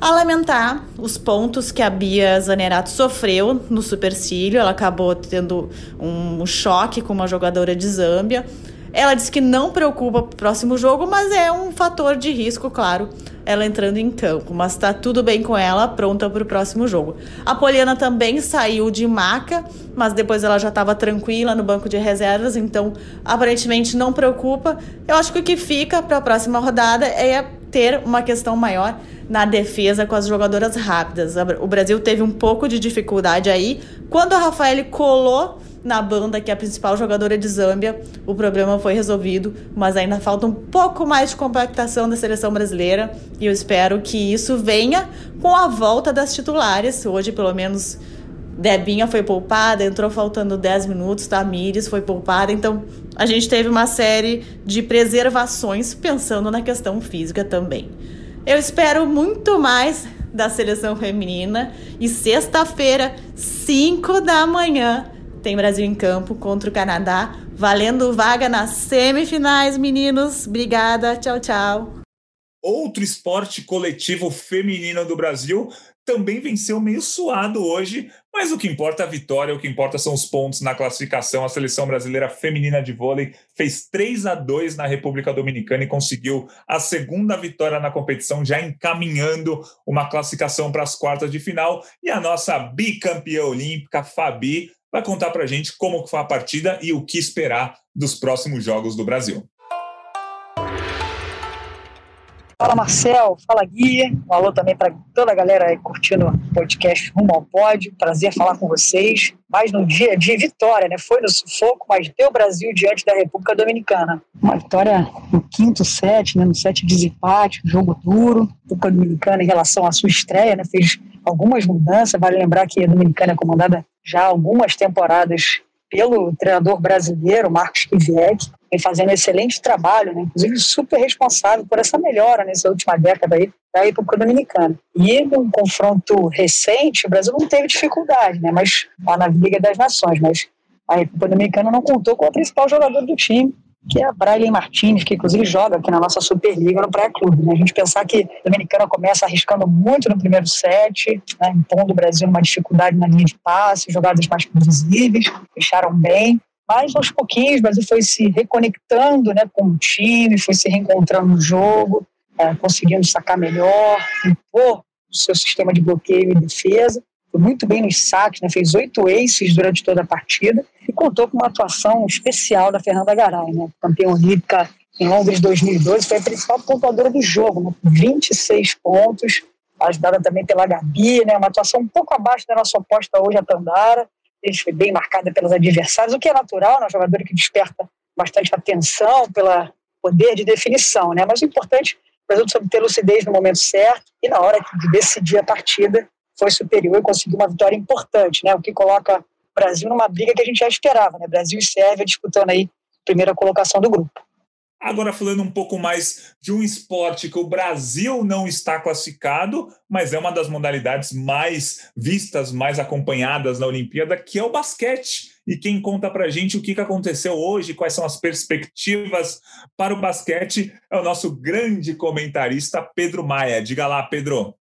A lamentar os pontos que a Bia Zanerato sofreu no supercílio. Ela acabou tendo um choque com uma jogadora de Zâmbia. Ela disse que não preocupa o próximo jogo, mas é um fator de risco, claro, ela entrando em campo. Mas tá tudo bem com ela, pronta para o próximo jogo. A Poliana também saiu de maca, mas depois ela já estava tranquila no banco de reservas, então aparentemente não preocupa. Eu acho que o que fica para a próxima rodada é ter uma questão maior na defesa com as jogadoras rápidas. O Brasil teve um pouco de dificuldade aí. Quando a Rafael colou na banda, que é a principal jogadora de Zâmbia, o problema foi resolvido, mas ainda falta um pouco mais de compactação da seleção brasileira e eu espero que isso venha com a volta das titulares. Hoje, pelo menos, Debinha foi poupada, entrou faltando 10 minutos, Tamires foi poupada, então a gente teve uma série de preservações pensando na questão física também. Eu espero muito mais da seleção feminina e sexta-feira, 5 da manhã, tem Brasil em campo contra o Canadá, valendo vaga nas semifinais, meninos. Obrigada, tchau, tchau. Outro esporte coletivo feminino do Brasil também venceu meio suado hoje, mas o que importa é a vitória, o que importa são os pontos na classificação. A seleção brasileira feminina de vôlei fez 3 a 2 na República Dominicana e conseguiu a segunda vitória na competição, já encaminhando uma classificação para as quartas de final. E a nossa bicampeã olímpica, Fabi, vai contar para a gente como foi a partida e o que esperar dos próximos jogos do Brasil. Fala Marcel, fala Gui, um alô também para toda a galera aí curtindo o podcast Rumo ao Pódio. Prazer falar com vocês. Mais no dia de vitória, né? Foi no sufoco, mas deu Brasil diante da República Dominicana. Uma vitória no quinto set, né? No set de desempate, jogo duro. A República Dominicana, em relação à sua estreia, né? Fez algumas mudanças. Vale lembrar que a Dominicana é comandada já há algumas temporadas pelo treinador brasileiro, Marcos Kivieck, vem fazendo excelente trabalho, né? inclusive super responsável por essa melhora nessa última década da República Dominicana. E num confronto recente, o Brasil não teve dificuldade, né? mas lá na Liga das Nações, mas a República Dominicana não contou com o principal jogador do time, que é a Braille Martinez, que inclusive joga aqui na nossa Superliga no Praia Clube. Né? A gente pensar que a Dominicana começa arriscando muito no primeiro set, né? impondo o Brasil uma dificuldade na linha de passe, jogadas mais previsíveis, fecharam bem. Mas aos pouquinhos o Brasil foi se reconectando né, com o time, foi se reencontrando no jogo, é, conseguindo sacar melhor, impor o seu sistema de bloqueio e defesa. Foi muito bem nos saques, né, fez oito aces durante toda a partida e contou com uma atuação especial da Fernanda Garay, né, campeã olímpica em Londres 2012, foi a principal pontuadora do jogo, né, 26 pontos, ajudada também pela Gabi, né, uma atuação um pouco abaixo da nossa oposta hoje, a Tandara, foi bem marcada pelos adversários, o que é natural, né? um jogador que desperta bastante atenção pelo poder de definição, né? Mas o importante, o Brasil soube ter lucidez no momento certo e na hora de decidir a partida foi superior e conseguiu uma vitória importante, né? O que coloca o Brasil numa briga que a gente já esperava, né? Brasil e Sérvia disputando aí a primeira colocação do grupo. Agora, falando um pouco mais de um esporte que o Brasil não está classificado, mas é uma das modalidades mais vistas, mais acompanhadas na Olimpíada, que é o basquete. E quem conta para gente o que aconteceu hoje, quais são as perspectivas para o basquete, é o nosso grande comentarista Pedro Maia. Diga lá, Pedro.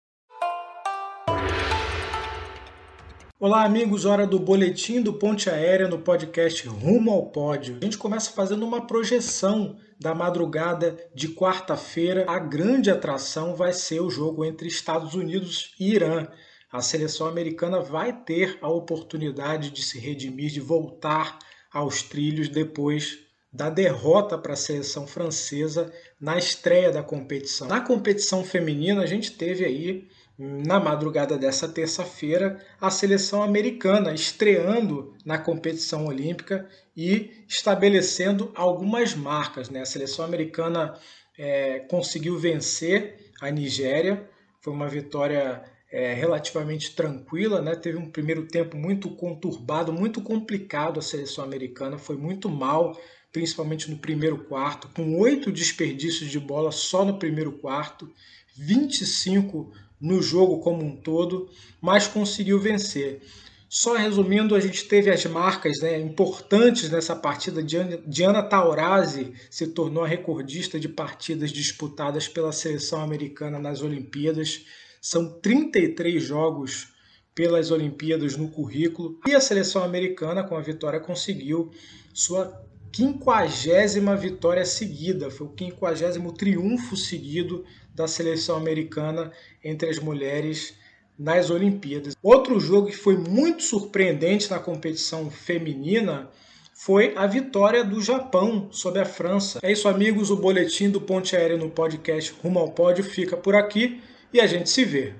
Olá, amigos. Hora do boletim do Ponte Aérea no podcast Rumo ao Pódio. A gente começa fazendo uma projeção da madrugada de quarta-feira. A grande atração vai ser o jogo entre Estados Unidos e Irã. A seleção americana vai ter a oportunidade de se redimir, de voltar aos trilhos depois da derrota para a seleção francesa na estreia da competição. Na competição feminina, a gente teve aí na madrugada dessa terça-feira, a seleção americana estreando na competição olímpica e estabelecendo algumas marcas. Né? A seleção americana é, conseguiu vencer a Nigéria, foi uma vitória é, relativamente tranquila, né? teve um primeiro tempo muito conturbado, muito complicado a seleção americana, foi muito mal, principalmente no primeiro quarto, com oito desperdícios de bola só no primeiro quarto, 25 no jogo como um todo, mas conseguiu vencer. Só resumindo, a gente teve as marcas né, importantes nessa partida. Diana Taurasi se tornou a recordista de partidas disputadas pela seleção americana nas Olimpíadas. São 33 jogos pelas Olimpíadas no currículo. E a seleção americana, com a vitória, conseguiu sua quinquagésima vitória seguida. Foi o quinquagésimo triunfo seguido da seleção americana entre as mulheres nas Olimpíadas. Outro jogo que foi muito surpreendente na competição feminina foi a vitória do Japão sobre a França. É isso, amigos. O boletim do Ponte Aéreo no podcast Rumo ao Pódio fica por aqui e a gente se vê.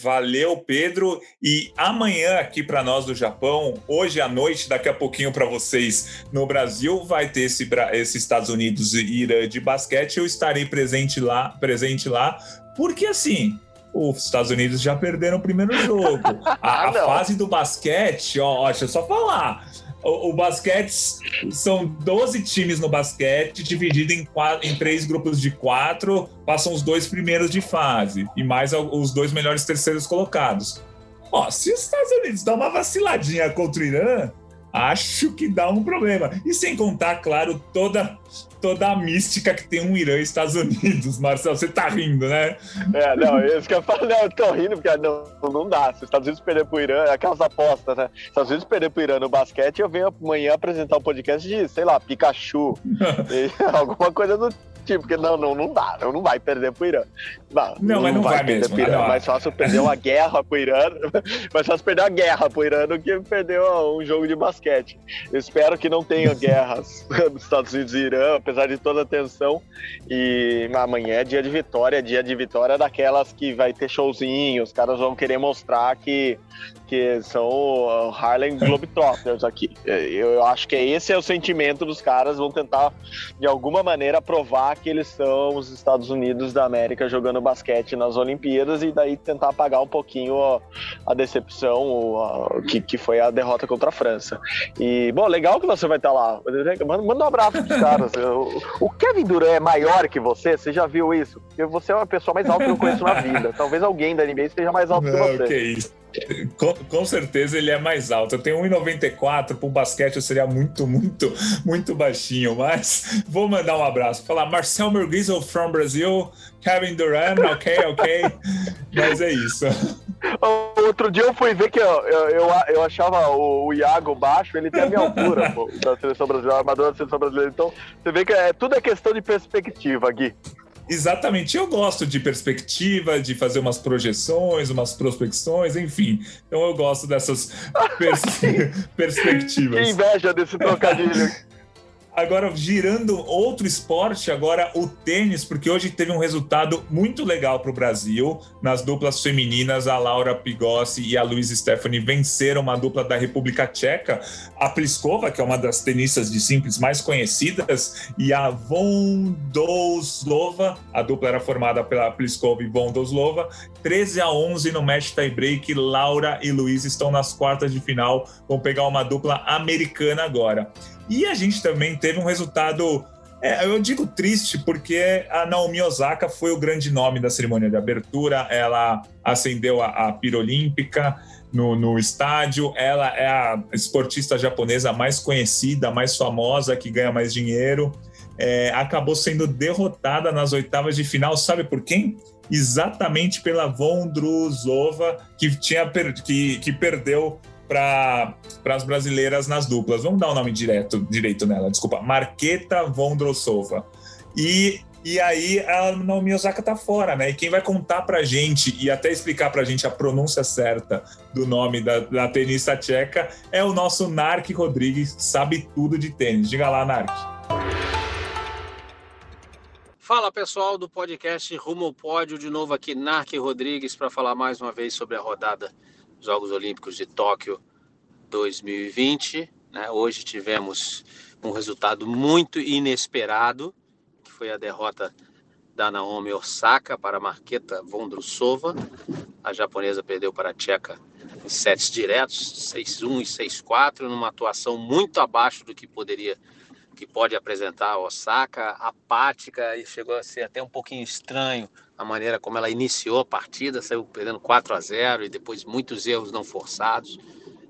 Valeu, Pedro. E amanhã aqui para nós do Japão, hoje à noite, daqui a pouquinho para vocês no Brasil, vai ter esse, esse Estados Unidos e Irã de basquete. Eu estarei presente lá, presente lá, porque assim, os Estados Unidos já perderam o primeiro jogo. A, a fase do basquete, ó, ó, deixa eu só falar. O, o, basquete são 12 times no basquete, dividido em, quatro, em três grupos de quatro. Passam os dois primeiros de fase e mais os dois melhores terceiros colocados. Ó, se os Estados Unidos dão uma vaciladinha contra o Irã, acho que dá um problema. E sem contar, claro, toda toda a mística que tem um Irã e Estados Unidos, Marcelo. Você tá rindo, né? É, não, isso que eu falo, eu tô rindo, porque não, não dá. Se os Estados Unidos perder pro Irã, é aquelas apostas, né? Se os Estados Unidos perder pro Irã no basquete, eu venho amanhã apresentar um podcast de, sei lá, Pikachu, alguma coisa do porque não, não, não dá, não, não vai perder pro Irã. Não, não, mas não vai, vai mesmo. Pro Irã. Mais fácil perder uma guerra pro Irã, mais fácil perder uma guerra pro Irã do que perder um jogo de basquete. Eu espero que não tenha guerras nos Estados Unidos e Irã, apesar de toda a tensão. E amanhã é dia de vitória, dia de vitória daquelas que vai ter showzinho, os caras vão querer mostrar que, que são Harlem Globetrotters aqui. Eu, eu acho que esse é o sentimento dos caras, vão tentar de alguma maneira provar que eles são os Estados Unidos da América jogando basquete nas Olimpíadas e daí tentar apagar um pouquinho a, a decepção a, que, que foi a derrota contra a França. E, bom, legal que você vai estar lá. Manda, manda um abraço pros caras. o, o Kevin Durant é maior que você? Você já viu isso? Porque você é uma pessoa mais alta que eu conheço na vida. Talvez alguém da NBA esteja mais alto Não, que você. Que isso. Com, com, certeza ele é mais alto. Eu tenho 1,94 para o basquete, eu seria muito, muito, muito baixinho. Mas vou mandar um abraço. Falar Marcel Merguizel from Brasil, Kevin Durant, ok, ok. Mas é isso. Outro dia eu fui ver que eu, eu, eu, eu achava o, o, Iago baixo, ele tem a minha altura pô, da seleção brasileira, armador da seleção brasileira. Então você vê que é, tudo é questão de perspectiva, Gui. Exatamente, eu gosto de perspectiva, de fazer umas projeções, umas prospecções, enfim. Então eu gosto dessas pers perspectivas. Que inveja desse trocadilho. Agora, girando outro esporte, agora o tênis, porque hoje teve um resultado muito legal para o Brasil. Nas duplas femininas, a Laura Pigossi e a Luiz Stephanie venceram uma dupla da República Tcheca. A Pliskova, que é uma das tenistas de simples mais conhecidas, e a Vondoslova, a dupla era formada pela Pliskova e Vondoslova, 13 a 11 no match tie-break. Laura e Luiz estão nas quartas de final, vão pegar uma dupla americana agora. E a gente também teve um resultado, é, eu digo triste, porque a Naomi Osaka foi o grande nome da cerimônia de abertura, ela acendeu a, a no, no estádio, ela é a esportista japonesa mais conhecida, mais famosa, que ganha mais dinheiro. É, acabou sendo derrotada nas oitavas de final, sabe por quem? Exatamente pela Vondruzova, que, tinha per que, que perdeu para as brasileiras nas duplas. Vamos dar o um nome direto, direito nela, desculpa. Marqueta Vondrosova. E, e aí a Naomi Osaka tá fora, né? E quem vai contar pra gente e até explicar pra gente a pronúncia certa do nome da, da tenista tcheca é o nosso Nark Rodrigues, sabe tudo de tênis. Diga lá, Nark. Fala pessoal do podcast Rumo ao Pódio, de novo aqui Nark Rodrigues para falar mais uma vez sobre a rodada Jogos Olímpicos de Tóquio 2020. Né? Hoje tivemos um resultado muito inesperado, que foi a derrota da Naomi Osaka para a Marqueta Vondrusova. A japonesa perdeu para a tcheca em sets diretos, 6-1 e 6-4, numa atuação muito abaixo do que poderia que pode apresentar a Osaka, apática e chegou a ser até um pouquinho estranho a maneira como ela iniciou a partida, saiu perdendo 4 a 0 e depois muitos erros não forçados,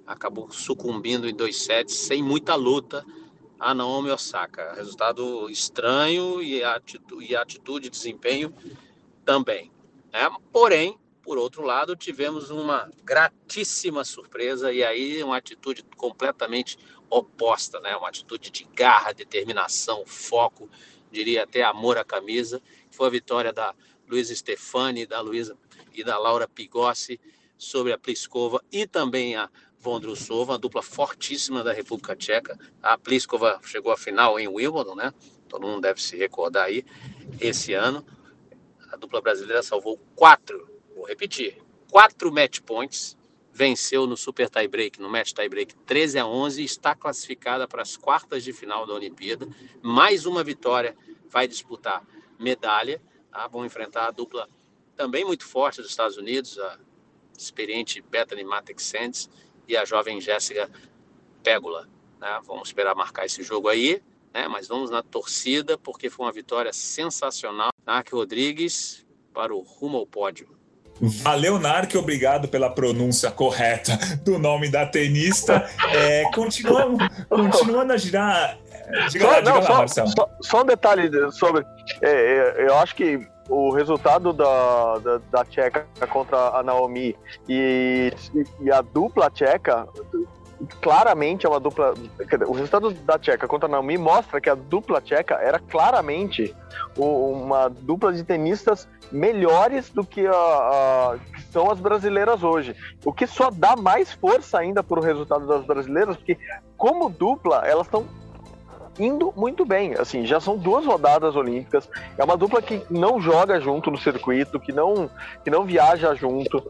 acabou sucumbindo em dois sets sem muita luta a Naomi Osaka. Resultado estranho e a atitude, e atitude desempenho também. Né? Porém, por outro lado, tivemos uma gratíssima surpresa e aí uma atitude completamente oposta, né? uma atitude de garra, determinação, foco, diria até amor à camisa. Foi a vitória da Luiz Stefani, da Luísa e da Laura Pigossi sobre a Pliskova e também a Vondrusova, uma dupla fortíssima da República Tcheca. A Pliskova chegou à final em Wimbledon, né? Todo mundo deve se recordar aí. Esse ano, a dupla brasileira salvou quatro, vou repetir, quatro match points, venceu no super tie break, no match tie break 13 a 11 e está classificada para as quartas de final da Olimpíada. Mais uma vitória, vai disputar medalha Tá? Vão enfrentar a dupla também muito forte dos Estados Unidos, a experiente Bethany Matek Sands e a jovem Jéssica Pégula. Né? Vamos esperar marcar esse jogo aí, né? mas vamos na torcida, porque foi uma vitória sensacional. Nark Rodrigues para o rumo ao pódio. Valeu, Nark, obrigado pela pronúncia correta do nome da tenista. É, continuamos, continuando a girar Diga só, lá, diga não, lá, só, só, só, um detalhe sobre. É, é, eu acho que o resultado da, da, da, tcheca contra a Naomi e, e a dupla tcheca claramente é uma dupla. O resultado da Tcheca contra a Naomi mostra que a dupla tcheca era claramente uma dupla de tenistas melhores do que, a, a, que são as brasileiras hoje. O que só dá mais força ainda para o resultado das brasileiras, porque como dupla elas estão indo muito bem. Assim, já são duas rodadas olímpicas. É uma dupla que não joga junto no circuito, que não, que não viaja junto,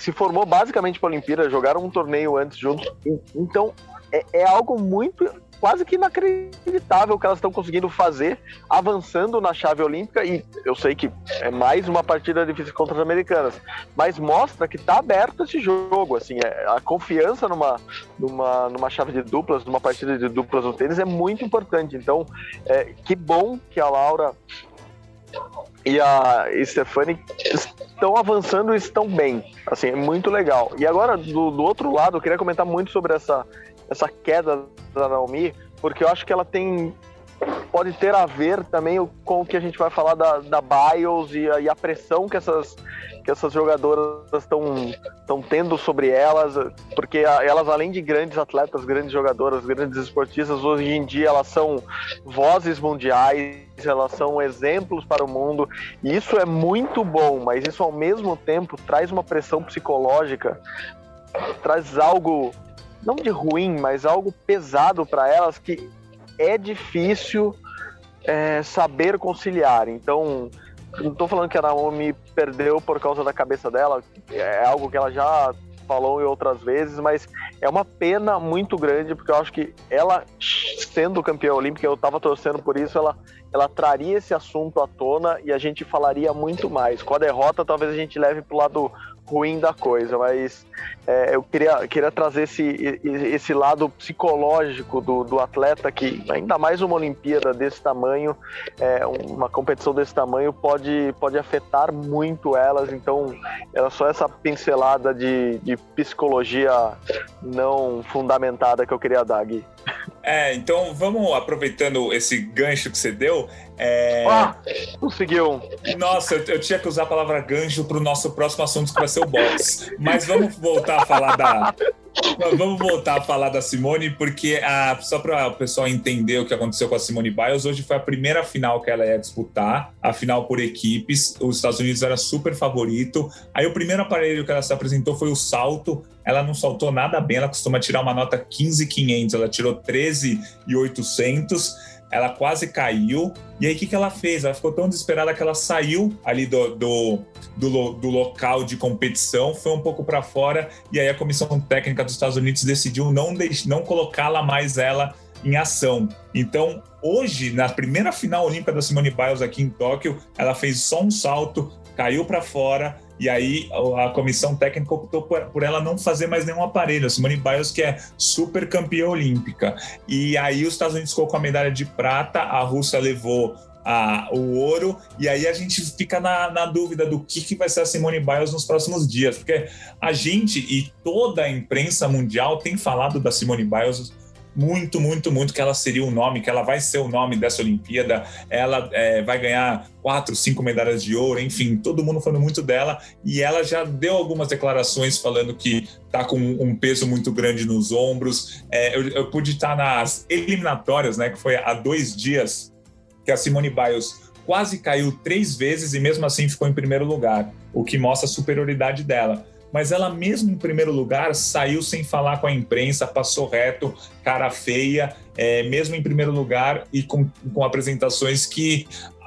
se formou basicamente para a Olimpíada, jogaram um torneio antes juntos. Então, é, é algo muito quase que inacreditável que elas estão conseguindo fazer, avançando na chave olímpica. E eu sei que é mais uma partida difícil contra as americanas, mas mostra que está aberto esse jogo. Assim, é, a confiança numa, numa, numa chave de duplas, numa partida de duplas no tênis é muito importante. Então, é, que bom que a Laura e a Stephanie estão avançando e estão bem. Assim, é muito legal. E agora, do, do outro lado, eu queria comentar muito sobre essa essa queda da Naomi, porque eu acho que ela tem pode ter a ver também com o que a gente vai falar da, da Bios e a, e a pressão que essas, que essas jogadoras estão tendo sobre elas, porque elas, além de grandes atletas, grandes jogadoras, grandes esportistas, hoje em dia elas são vozes mundiais, elas são exemplos para o mundo, e isso é muito bom, mas isso ao mesmo tempo traz uma pressão psicológica, traz algo não de ruim, mas algo pesado para elas que é difícil é, saber conciliar. Então, não estou falando que a Naomi perdeu por causa da cabeça dela, é algo que ela já falou em outras vezes, mas é uma pena muito grande, porque eu acho que ela, sendo campeã olímpica, eu estava torcendo por isso, ela, ela traria esse assunto à tona e a gente falaria muito mais. Com a derrota, talvez a gente leve para o lado ruim da coisa, mas é, eu queria, queria trazer esse, esse lado psicológico do, do atleta que, ainda mais uma Olimpíada desse tamanho, é, uma competição desse tamanho, pode, pode afetar muito elas. Então, era só essa pincelada de, de psicologia não fundamentada que eu queria dar, Gui. É, então vamos aproveitando esse gancho que você deu. É... Ah, conseguiu. Nossa, eu, eu, tinha que usar a palavra gancho para o nosso próximo assunto que vai ser o box. Mas vamos voltar a falar da. Vamos voltar a falar da Simone, porque a, só para o pessoal entender o que aconteceu com a Simone Biles, hoje foi a primeira final que ela ia disputar, a final por equipes. Os Estados Unidos era super favorito. Aí o primeiro aparelho que ela se apresentou foi o salto. Ela não saltou nada bem, ela costuma tirar uma nota 15,500, ela tirou 13,800 ela quase caiu. E aí, o que, que ela fez? Ela ficou tão desesperada que ela saiu ali do, do, do, do local de competição, foi um pouco para fora, e aí a comissão técnica dos Estados Unidos decidiu não, não colocá-la mais ela em ação. Então, hoje, na primeira final olímpica da Simone Biles aqui em Tóquio, ela fez só um salto, caiu para fora e aí a comissão técnica optou por, ela não fazer mais nenhum aparelho. A Simone Biles, que é super campeã olímpica. E aí os Estados Unidos ficou com a medalha de prata, a Rússia levou o ouro, e aí a gente fica na, na, dúvida do que, que vai ser a Simone Biles nos próximos dias, porque a gente e toda a imprensa mundial tem falado da Simone Biles muito, muito, muito que ela seria o nome, que ela vai ser o nome dessa Olimpíada, ela é, vai ganhar quatro, cinco medalhas de ouro, enfim, todo mundo falando muito dela. E ela já deu algumas declarações falando que tá com um peso muito grande nos ombros. É, eu, eu pude estar nas eliminatórias, né, que foi há dois dias que a Simone Biles quase caiu três vezes e mesmo assim ficou em primeiro lugar, o que mostra a superioridade dela mas ela mesmo em primeiro lugar saiu sem falar com a imprensa, passou reto, cara feia, é, mesmo em primeiro lugar e com, com apresentações que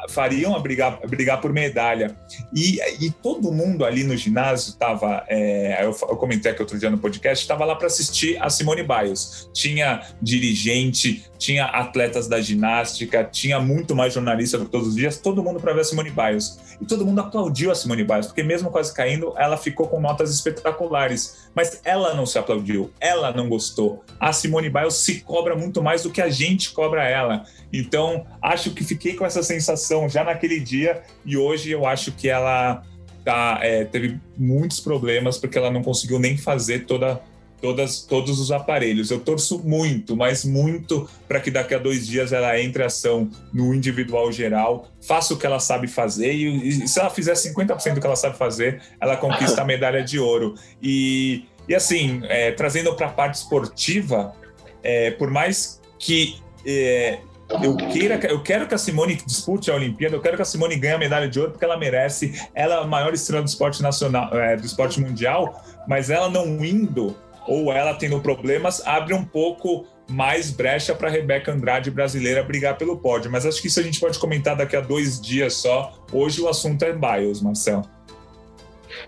fariam a brigar, a brigar por medalha. E, e todo mundo ali no ginásio estava, é, eu, eu, comentei aqui outro dia no podcast, estava lá para assistir a Simone Biles. Tinha dirigente, tinha atletas da ginástica, tinha muito mais jornalista do que todos os dias, todo mundo para ver a Simone Biles. E todo mundo aplaudiu a Simone Biles, porque mesmo quase caindo, ela ficou com notas espetaculares. Mas ela não se aplaudiu, ela não gostou. A Simone Biles se cobra muito mais do que a gente cobra ela. Então, acho que fiquei com essa sensação já naquele dia e hoje eu acho que ela tá, é, teve muitos problemas porque ela não conseguiu nem fazer toda, todas, todos os aparelhos. Eu torço muito, mas muito para que daqui a dois dias ela entre ação no individual geral, faça o que ela sabe fazer e, e se ela fizer 50% do que ela sabe fazer, ela conquista a medalha de ouro. E E assim, é, trazendo para a parte esportiva, é, por mais que é, eu, queira, eu quero que a Simone dispute a Olimpíada, eu quero que a Simone ganhe a medalha de ouro porque ela merece. Ela é a maior estrela do esporte nacional, é, do esporte mundial, mas ela não indo ou ela tendo problemas abre um pouco mais brecha para Rebeca Andrade brasileira brigar pelo pódio. Mas acho que isso a gente pode comentar daqui a dois dias só. Hoje o assunto é Bios, Marcel.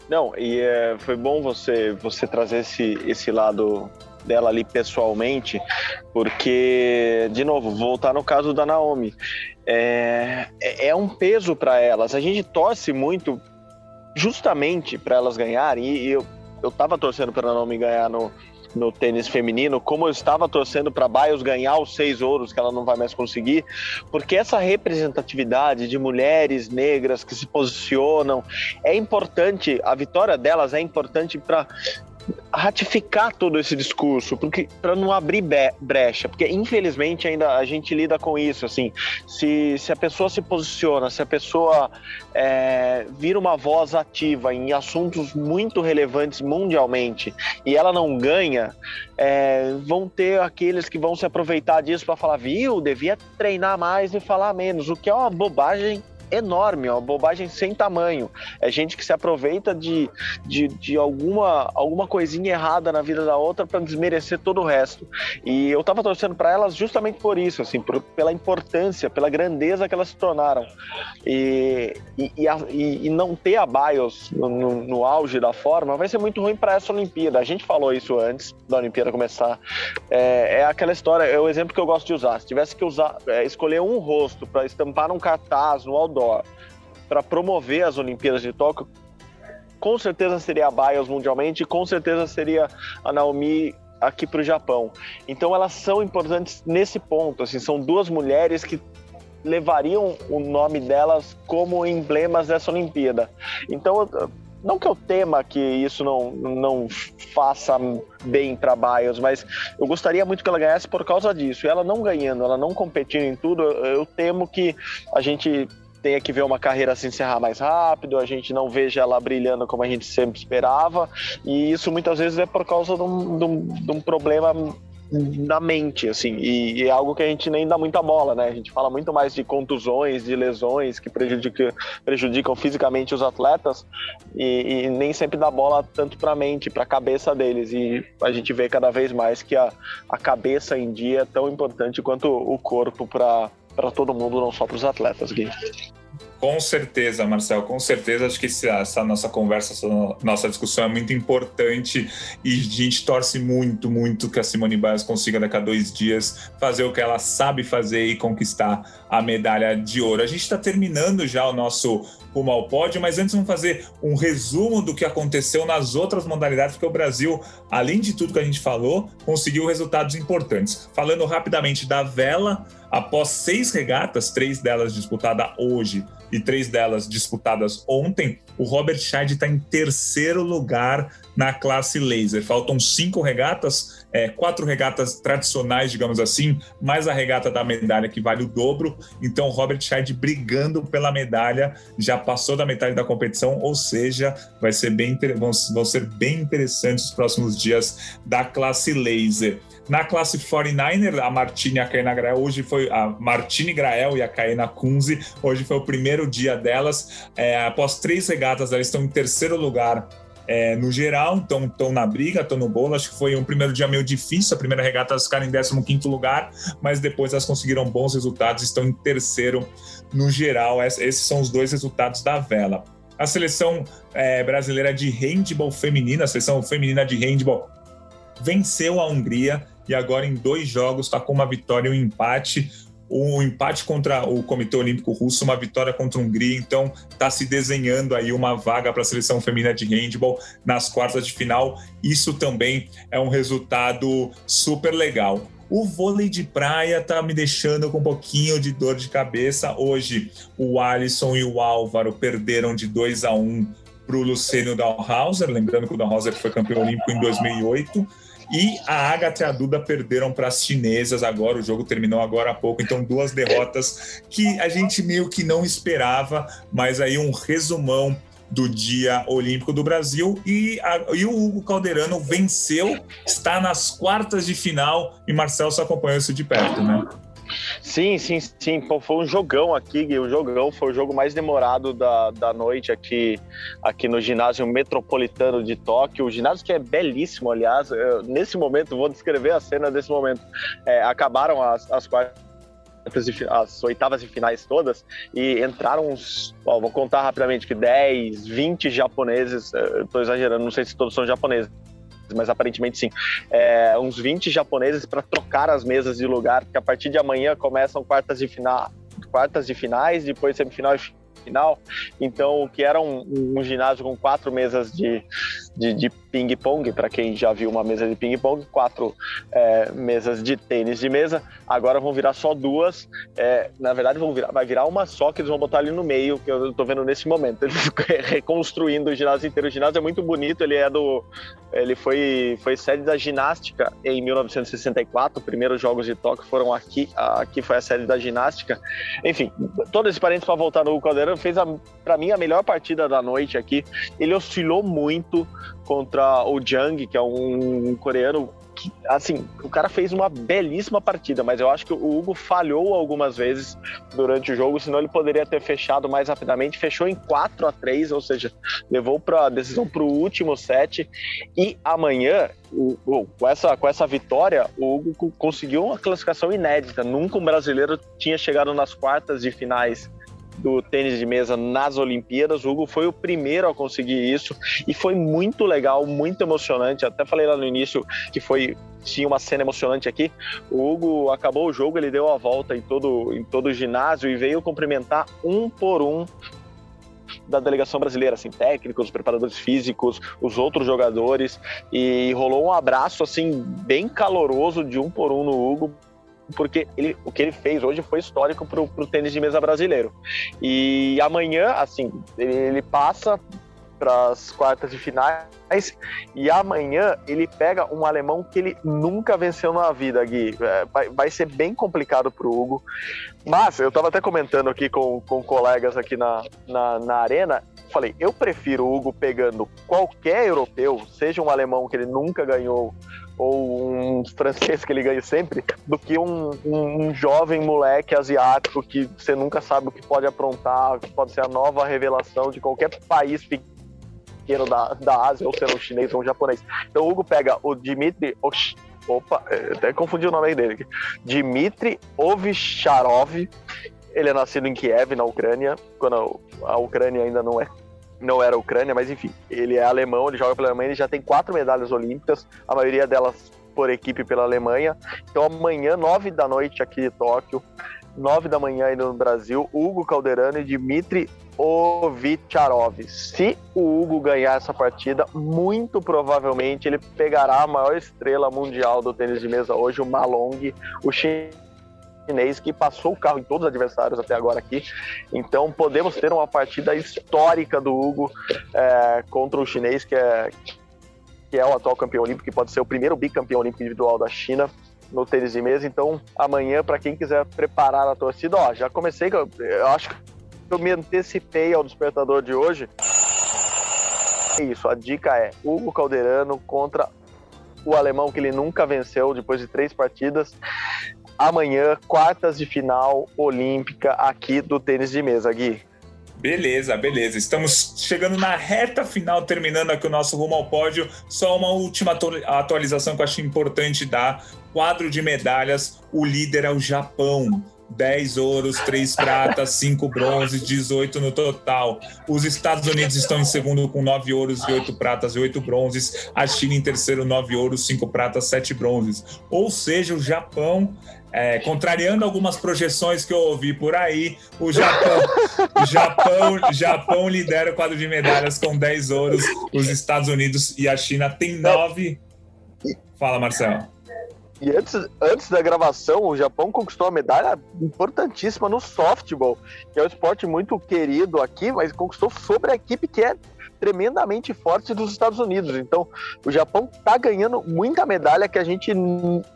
Não, e é, foi bom você você trazer esse, esse lado dela ali pessoalmente, porque, de novo, voltar no caso da Naomi, é, é, é um peso para elas. A gente torce muito justamente para elas ganharem, e eu, eu tava torcendo para a Naomi ganhar no, no tênis feminino, como eu estava torcendo para Bios ganhar os seis ouros que ela não vai mais conseguir, porque essa representatividade de mulheres negras que se posicionam é importante, a vitória delas é importante para ratificar todo esse discurso, porque para não abrir brecha, porque infelizmente ainda a gente lida com isso, assim, se, se a pessoa se posiciona, se a pessoa é, vira uma voz ativa em assuntos muito relevantes mundialmente e ela não ganha, é, vão ter aqueles que vão se aproveitar disso para falar, viu, devia treinar mais e falar menos, o que é uma bobagem enorme, uma bobagem sem tamanho. É gente que se aproveita de, de, de alguma, alguma coisinha errada na vida da outra para desmerecer todo o resto. E eu tava torcendo para elas justamente por isso, assim, por, pela importância, pela grandeza que elas se tornaram. E, e, e, a, e não ter a BIOS no, no, no, auge da forma vai ser muito ruim para essa Olimpíada. A gente falou isso antes da Olimpíada começar. É, é aquela história, é o exemplo que eu gosto de usar. Se tivesse que usar, é, escolher um rosto para estampar um cartaz no outdoor para promover as Olimpíadas de Tóquio, com certeza seria a Bios mundialmente e com certeza seria a Naomi aqui para o Japão. Então elas são importantes nesse ponto, assim, são duas mulheres que levariam o nome delas como emblemas dessa Olimpíada. Então, não que eu tema que isso não, não faça bem para Bios, mas eu gostaria muito que ela ganhasse por causa disso. E ela não ganhando, ela não competindo em tudo, eu temo que a gente tenha que ver uma carreira se encerrar mais rápido, a gente não veja ela brilhando como a gente sempre esperava, e isso muitas vezes é por causa de um, de um, de um problema na mente, assim, e, e, é algo que a gente nem dá muita bola, né? A gente fala muito mais de contusões, de lesões que prejudicam, prejudicam fisicamente os atletas e, e nem sempre dá bola tanto para a mente, para a cabeça deles. E a gente vê cada vez mais que a, a cabeça em dia é tão importante quanto o corpo para todo mundo, não só para os atletas, Gui. Com certeza, Marcel, com certeza. Acho que essa nossa conversa, essa nossa discussão é muito importante e a gente torce muito, muito que a Simone Biles consiga, daqui a dois dias, fazer o que ela sabe fazer e conquistar a medalha de ouro. A gente está terminando já o nosso rumo ao pódio, mas antes vamos fazer um resumo do que aconteceu nas outras modalidades, porque o Brasil, além de tudo que a gente falou, conseguiu resultados importantes. Falando rapidamente da vela, após seis regatas, três delas disputadas hoje e três delas disputadas ontem, o Robert Scheid está em terceiro lugar na classe laser. Faltam cinco regatas, é, quatro regatas tradicionais, digamos assim, mais a regata da medalha que vale o dobro. Então, o Robert Scheid brigando pela medalha já passou da metade da competição, ou seja, vai ser bem, vão, vão ser bem interessantes os próximos dias da classe laser. Na classe 49er, a Martini e a Kaina Grael, hoje foi a Martini Grael e a Kaina Kunze, hoje foi o primeiro dia delas. É, após três regatas, elas estão em terceiro lugar é, no geral, então estão na briga, estão no bolo. Acho que foi um primeiro dia meio difícil. A primeira regata elas ficaram em 15 lugar, mas depois elas conseguiram bons resultados, estão em terceiro no geral. Esses são os dois resultados da vela. A seleção é, brasileira de handball feminina, a seleção feminina de handball, venceu a Hungria e agora em dois jogos está com uma vitória e um empate. Um empate contra o Comitê Olímpico Russo, uma vitória contra a Hungria, então está se desenhando aí uma vaga para a seleção feminina de handball nas quartas de final. Isso também é um resultado super legal. O vôlei de praia tá me deixando com um pouquinho de dor de cabeça. Hoje, o Alisson e o Álvaro perderam de 2 a 1 para o Lucênio Dalhauser, lembrando que o Dalhauser foi campeão olímpico em 2008. E a Agatha e a Duda perderam para as chinesas agora. O jogo terminou agora há pouco, então duas derrotas que a gente meio que não esperava, mas aí um resumão do Dia Olímpico do Brasil. E, a, e o Hugo Calderano venceu, está nas quartas de final e Marcel só acompanhou isso de perto, né? Sim, sim, sim. Pô, foi um jogão aqui, Gui. O jogão foi o jogo mais demorado da, da noite aqui, aqui no ginásio metropolitano de Tóquio. O ginásio que é belíssimo, aliás. Eu, nesse momento, vou descrever a cena desse momento. É, acabaram as, as quartas as oitavas e finais todas e entraram uns, ó, vou contar rapidamente que 10, 20 japoneses, estou exagerando, não sei se todos são japoneses, mas aparentemente sim, é, uns 20 japoneses para trocar as mesas de lugar, porque a partir de amanhã começam quartas de final, quartas de finais, depois semifinal e final. Então, o que era um, um ginásio com quatro mesas de, de, de ping-pong, para quem já viu uma mesa de ping-pong, quatro é, mesas de tênis de mesa, agora vão virar só duas. É, na verdade, vão virar, vai virar uma só que eles vão botar ali no meio, que eu estou vendo nesse momento. Eles reconstruindo o ginásio inteiro. O ginásio é muito bonito, ele é do. Ele foi, foi sede da ginástica em 1964. Os primeiros Jogos de Tóquio foram aqui. Aqui foi a sede da ginástica. Enfim, todo esse parênteses para voltar no Caldeirão fez, para mim, a melhor partida da noite aqui. Ele oscilou muito contra o Jang, que é um coreano que, assim, o cara fez uma belíssima partida, mas eu acho que o Hugo falhou algumas vezes durante o jogo, senão ele poderia ter fechado mais rapidamente. Fechou em 4 a 3 ou seja, levou para a decisão para o último set. E amanhã, o, o, com, essa, com essa vitória, o Hugo conseguiu uma classificação inédita. Nunca um brasileiro tinha chegado nas quartas de finais do tênis de mesa nas Olimpíadas. O Hugo foi o primeiro a conseguir isso e foi muito legal, muito emocionante. Até falei lá no início que foi tinha uma cena emocionante aqui. O Hugo acabou o jogo, ele deu a volta em todo, em todo o ginásio e veio cumprimentar um por um da delegação brasileira, assim, técnicos, preparadores físicos, os outros jogadores, e rolou um abraço, assim, bem caloroso de um por um no Hugo, porque ele, o que ele fez hoje foi histórico para o tênis de mesa brasileiro. E amanhã, assim, ele, ele passa para as quartas de finais e amanhã ele pega um alemão que ele nunca venceu na vida, Gui. É, vai, vai ser bem complicado para o Hugo. Mas eu estava até comentando aqui com, com colegas aqui na, na, na arena. Falei, eu prefiro o Hugo pegando qualquer europeu, seja um alemão que ele nunca ganhou ou um francês que ele ganha sempre, do que um, um, um, jovem moleque asiático que você nunca sabe o que pode aprontar, que pode ser a nova revelação de qualquer país pequeno da, da Ásia, ou sendo um chinês ou um japonês. Então o Hugo pega o Dmitry. Osh, opa, até confundi o nome dele aqui. Dmitry Ovcharov. Ele é nascido em Kiev, na Ucrânia, quando a Ucrânia ainda não é não era a Ucrânia, mas enfim, ele é alemão, ele joga pela Alemanha, ele já tem quatro medalhas olímpicas, a maioria delas por equipe pela Alemanha. Então amanhã, nove da noite aqui de Tóquio, nove da manhã ainda no Brasil, Hugo Calderano e Dmitry Ovicharov. Se o Hugo ganhar essa partida, muito provavelmente ele pegará a maior estrela mundial do tênis de mesa hoje, o Malong, o chinês chinês que passou o carro em todos os adversários até agora aqui. Então podemos ter uma partida histórica do Hugo é, contra o chinês, que é, que é o atual campeão olímpico, que pode ser o primeiro bicampeão olímpico individual da China no tênis de mesa. Então amanhã, para quem quiser preparar a torcida, ó, já comecei, eu acho que eu me antecipei ao despertador de hoje. É isso, a dica é Hugo Calderano contra o alemão que ele nunca venceu depois de três partidas amanhã, quartas de final olímpica aqui do tênis de mesa, Gui. Beleza, beleza. Estamos chegando na reta final, terminando aqui o nosso rumo ao pódio. Só uma última atualização que eu acho importante dar. Quadro de medalhas, o líder é o Japão. 10 ouros, 3 pratas, 5 bronzes, 18 no total. Os Estados Unidos estão em segundo com 9 ouros e 8 pratas e 8 bronzes. A China em terceiro, 9 ouros, 5 pratas, 7 bronzes. Ou seja, o Japão é, contrariando algumas projeções que eu ouvi por aí, o Japão, Japão, Japão lidera o quadro de medalhas com 10 ouros, os Estados Unidos e a China têm 9. Fala, Marcelo. E antes, antes da gravação, o Japão conquistou uma medalha importantíssima no softball, que é um esporte muito querido aqui, mas conquistou sobre a equipe que é tremendamente forte dos Estados Unidos. Então, o Japão tá ganhando muita medalha que a gente,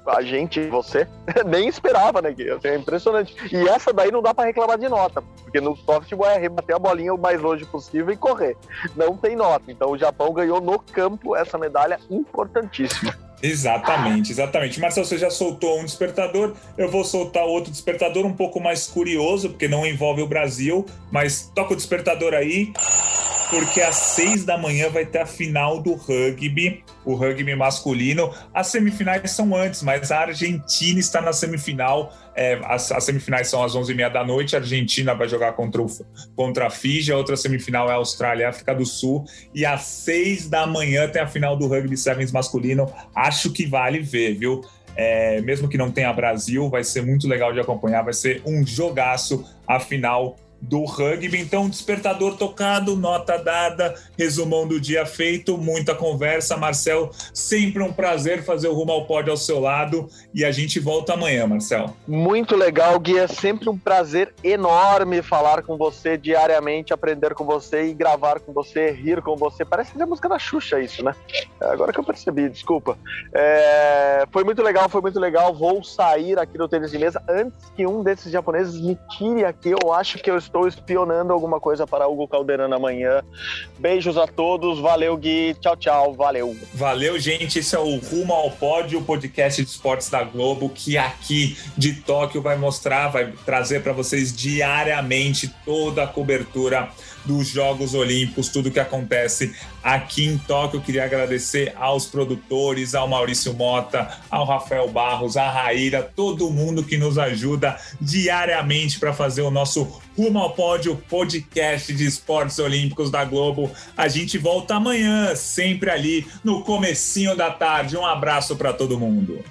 a gente, você, nem esperava, né? É impressionante. E essa daí não dá para reclamar de nota, porque no softball é rebater a bolinha o mais longe possível e correr. Não tem nota. Então, o Japão ganhou no campo essa medalha importantíssima. Exatamente, exatamente. Marcelo, você já soltou um despertador, eu vou soltar outro despertador um pouco mais curioso, porque não envolve o Brasil, mas toca o despertador aí, porque às seis da manhã vai ter a final do rugby, o rugby masculino. As semifinais são antes, mas a Argentina está na semifinal. É, as, as, semifinais são às onze e meia da noite. A Argentina vai jogar contra, o, contra a Fiji. A outra semifinal é a Austrália e África do Sul. E às seis da manhã tem a final do Rugby Sevens masculino. Acho que vale ver, viu? É, mesmo que não tenha Brasil, vai ser muito legal de acompanhar. Vai ser um jogaço a final do rugby. Então, despertador tocado, nota dada, resumão do dia feito, muita conversa. Marcel, sempre um prazer fazer o Rumo ao Pódio ao seu lado e a gente volta amanhã, Marcel. Muito legal, Gui. É sempre um prazer enorme falar com você diariamente, aprender com você e gravar com você, rir com você. Parece que é música da Xuxa isso, né? É, agora que eu percebi, desculpa. É... Foi muito legal, foi muito legal. Vou sair aqui do tênis de mesa antes que um desses japoneses me tire aqui. Eu acho que eu estou espionando alguma coisa para Hugo Calderano amanhã. Beijos a todos, valeu Gui, tchau, tchau, valeu. Valeu, gente. Esse é o Rumo ao Pódio, o podcast de esportes da Globo, que aqui de Tóquio vai mostrar, vai trazer para vocês diariamente toda a cobertura dos Jogos Olímpicos, tudo que acontece aqui em Tóquio. Eu queria agradecer aos produtores, ao Maurício Mota, ao Rafael Barros, à Raíra, todo mundo que nos ajuda diariamente para fazer o nosso Rumo ao Pódio podcast de esportes olímpicos da Globo. A gente volta amanhã, sempre ali no comecinho da tarde. Um abraço para todo mundo.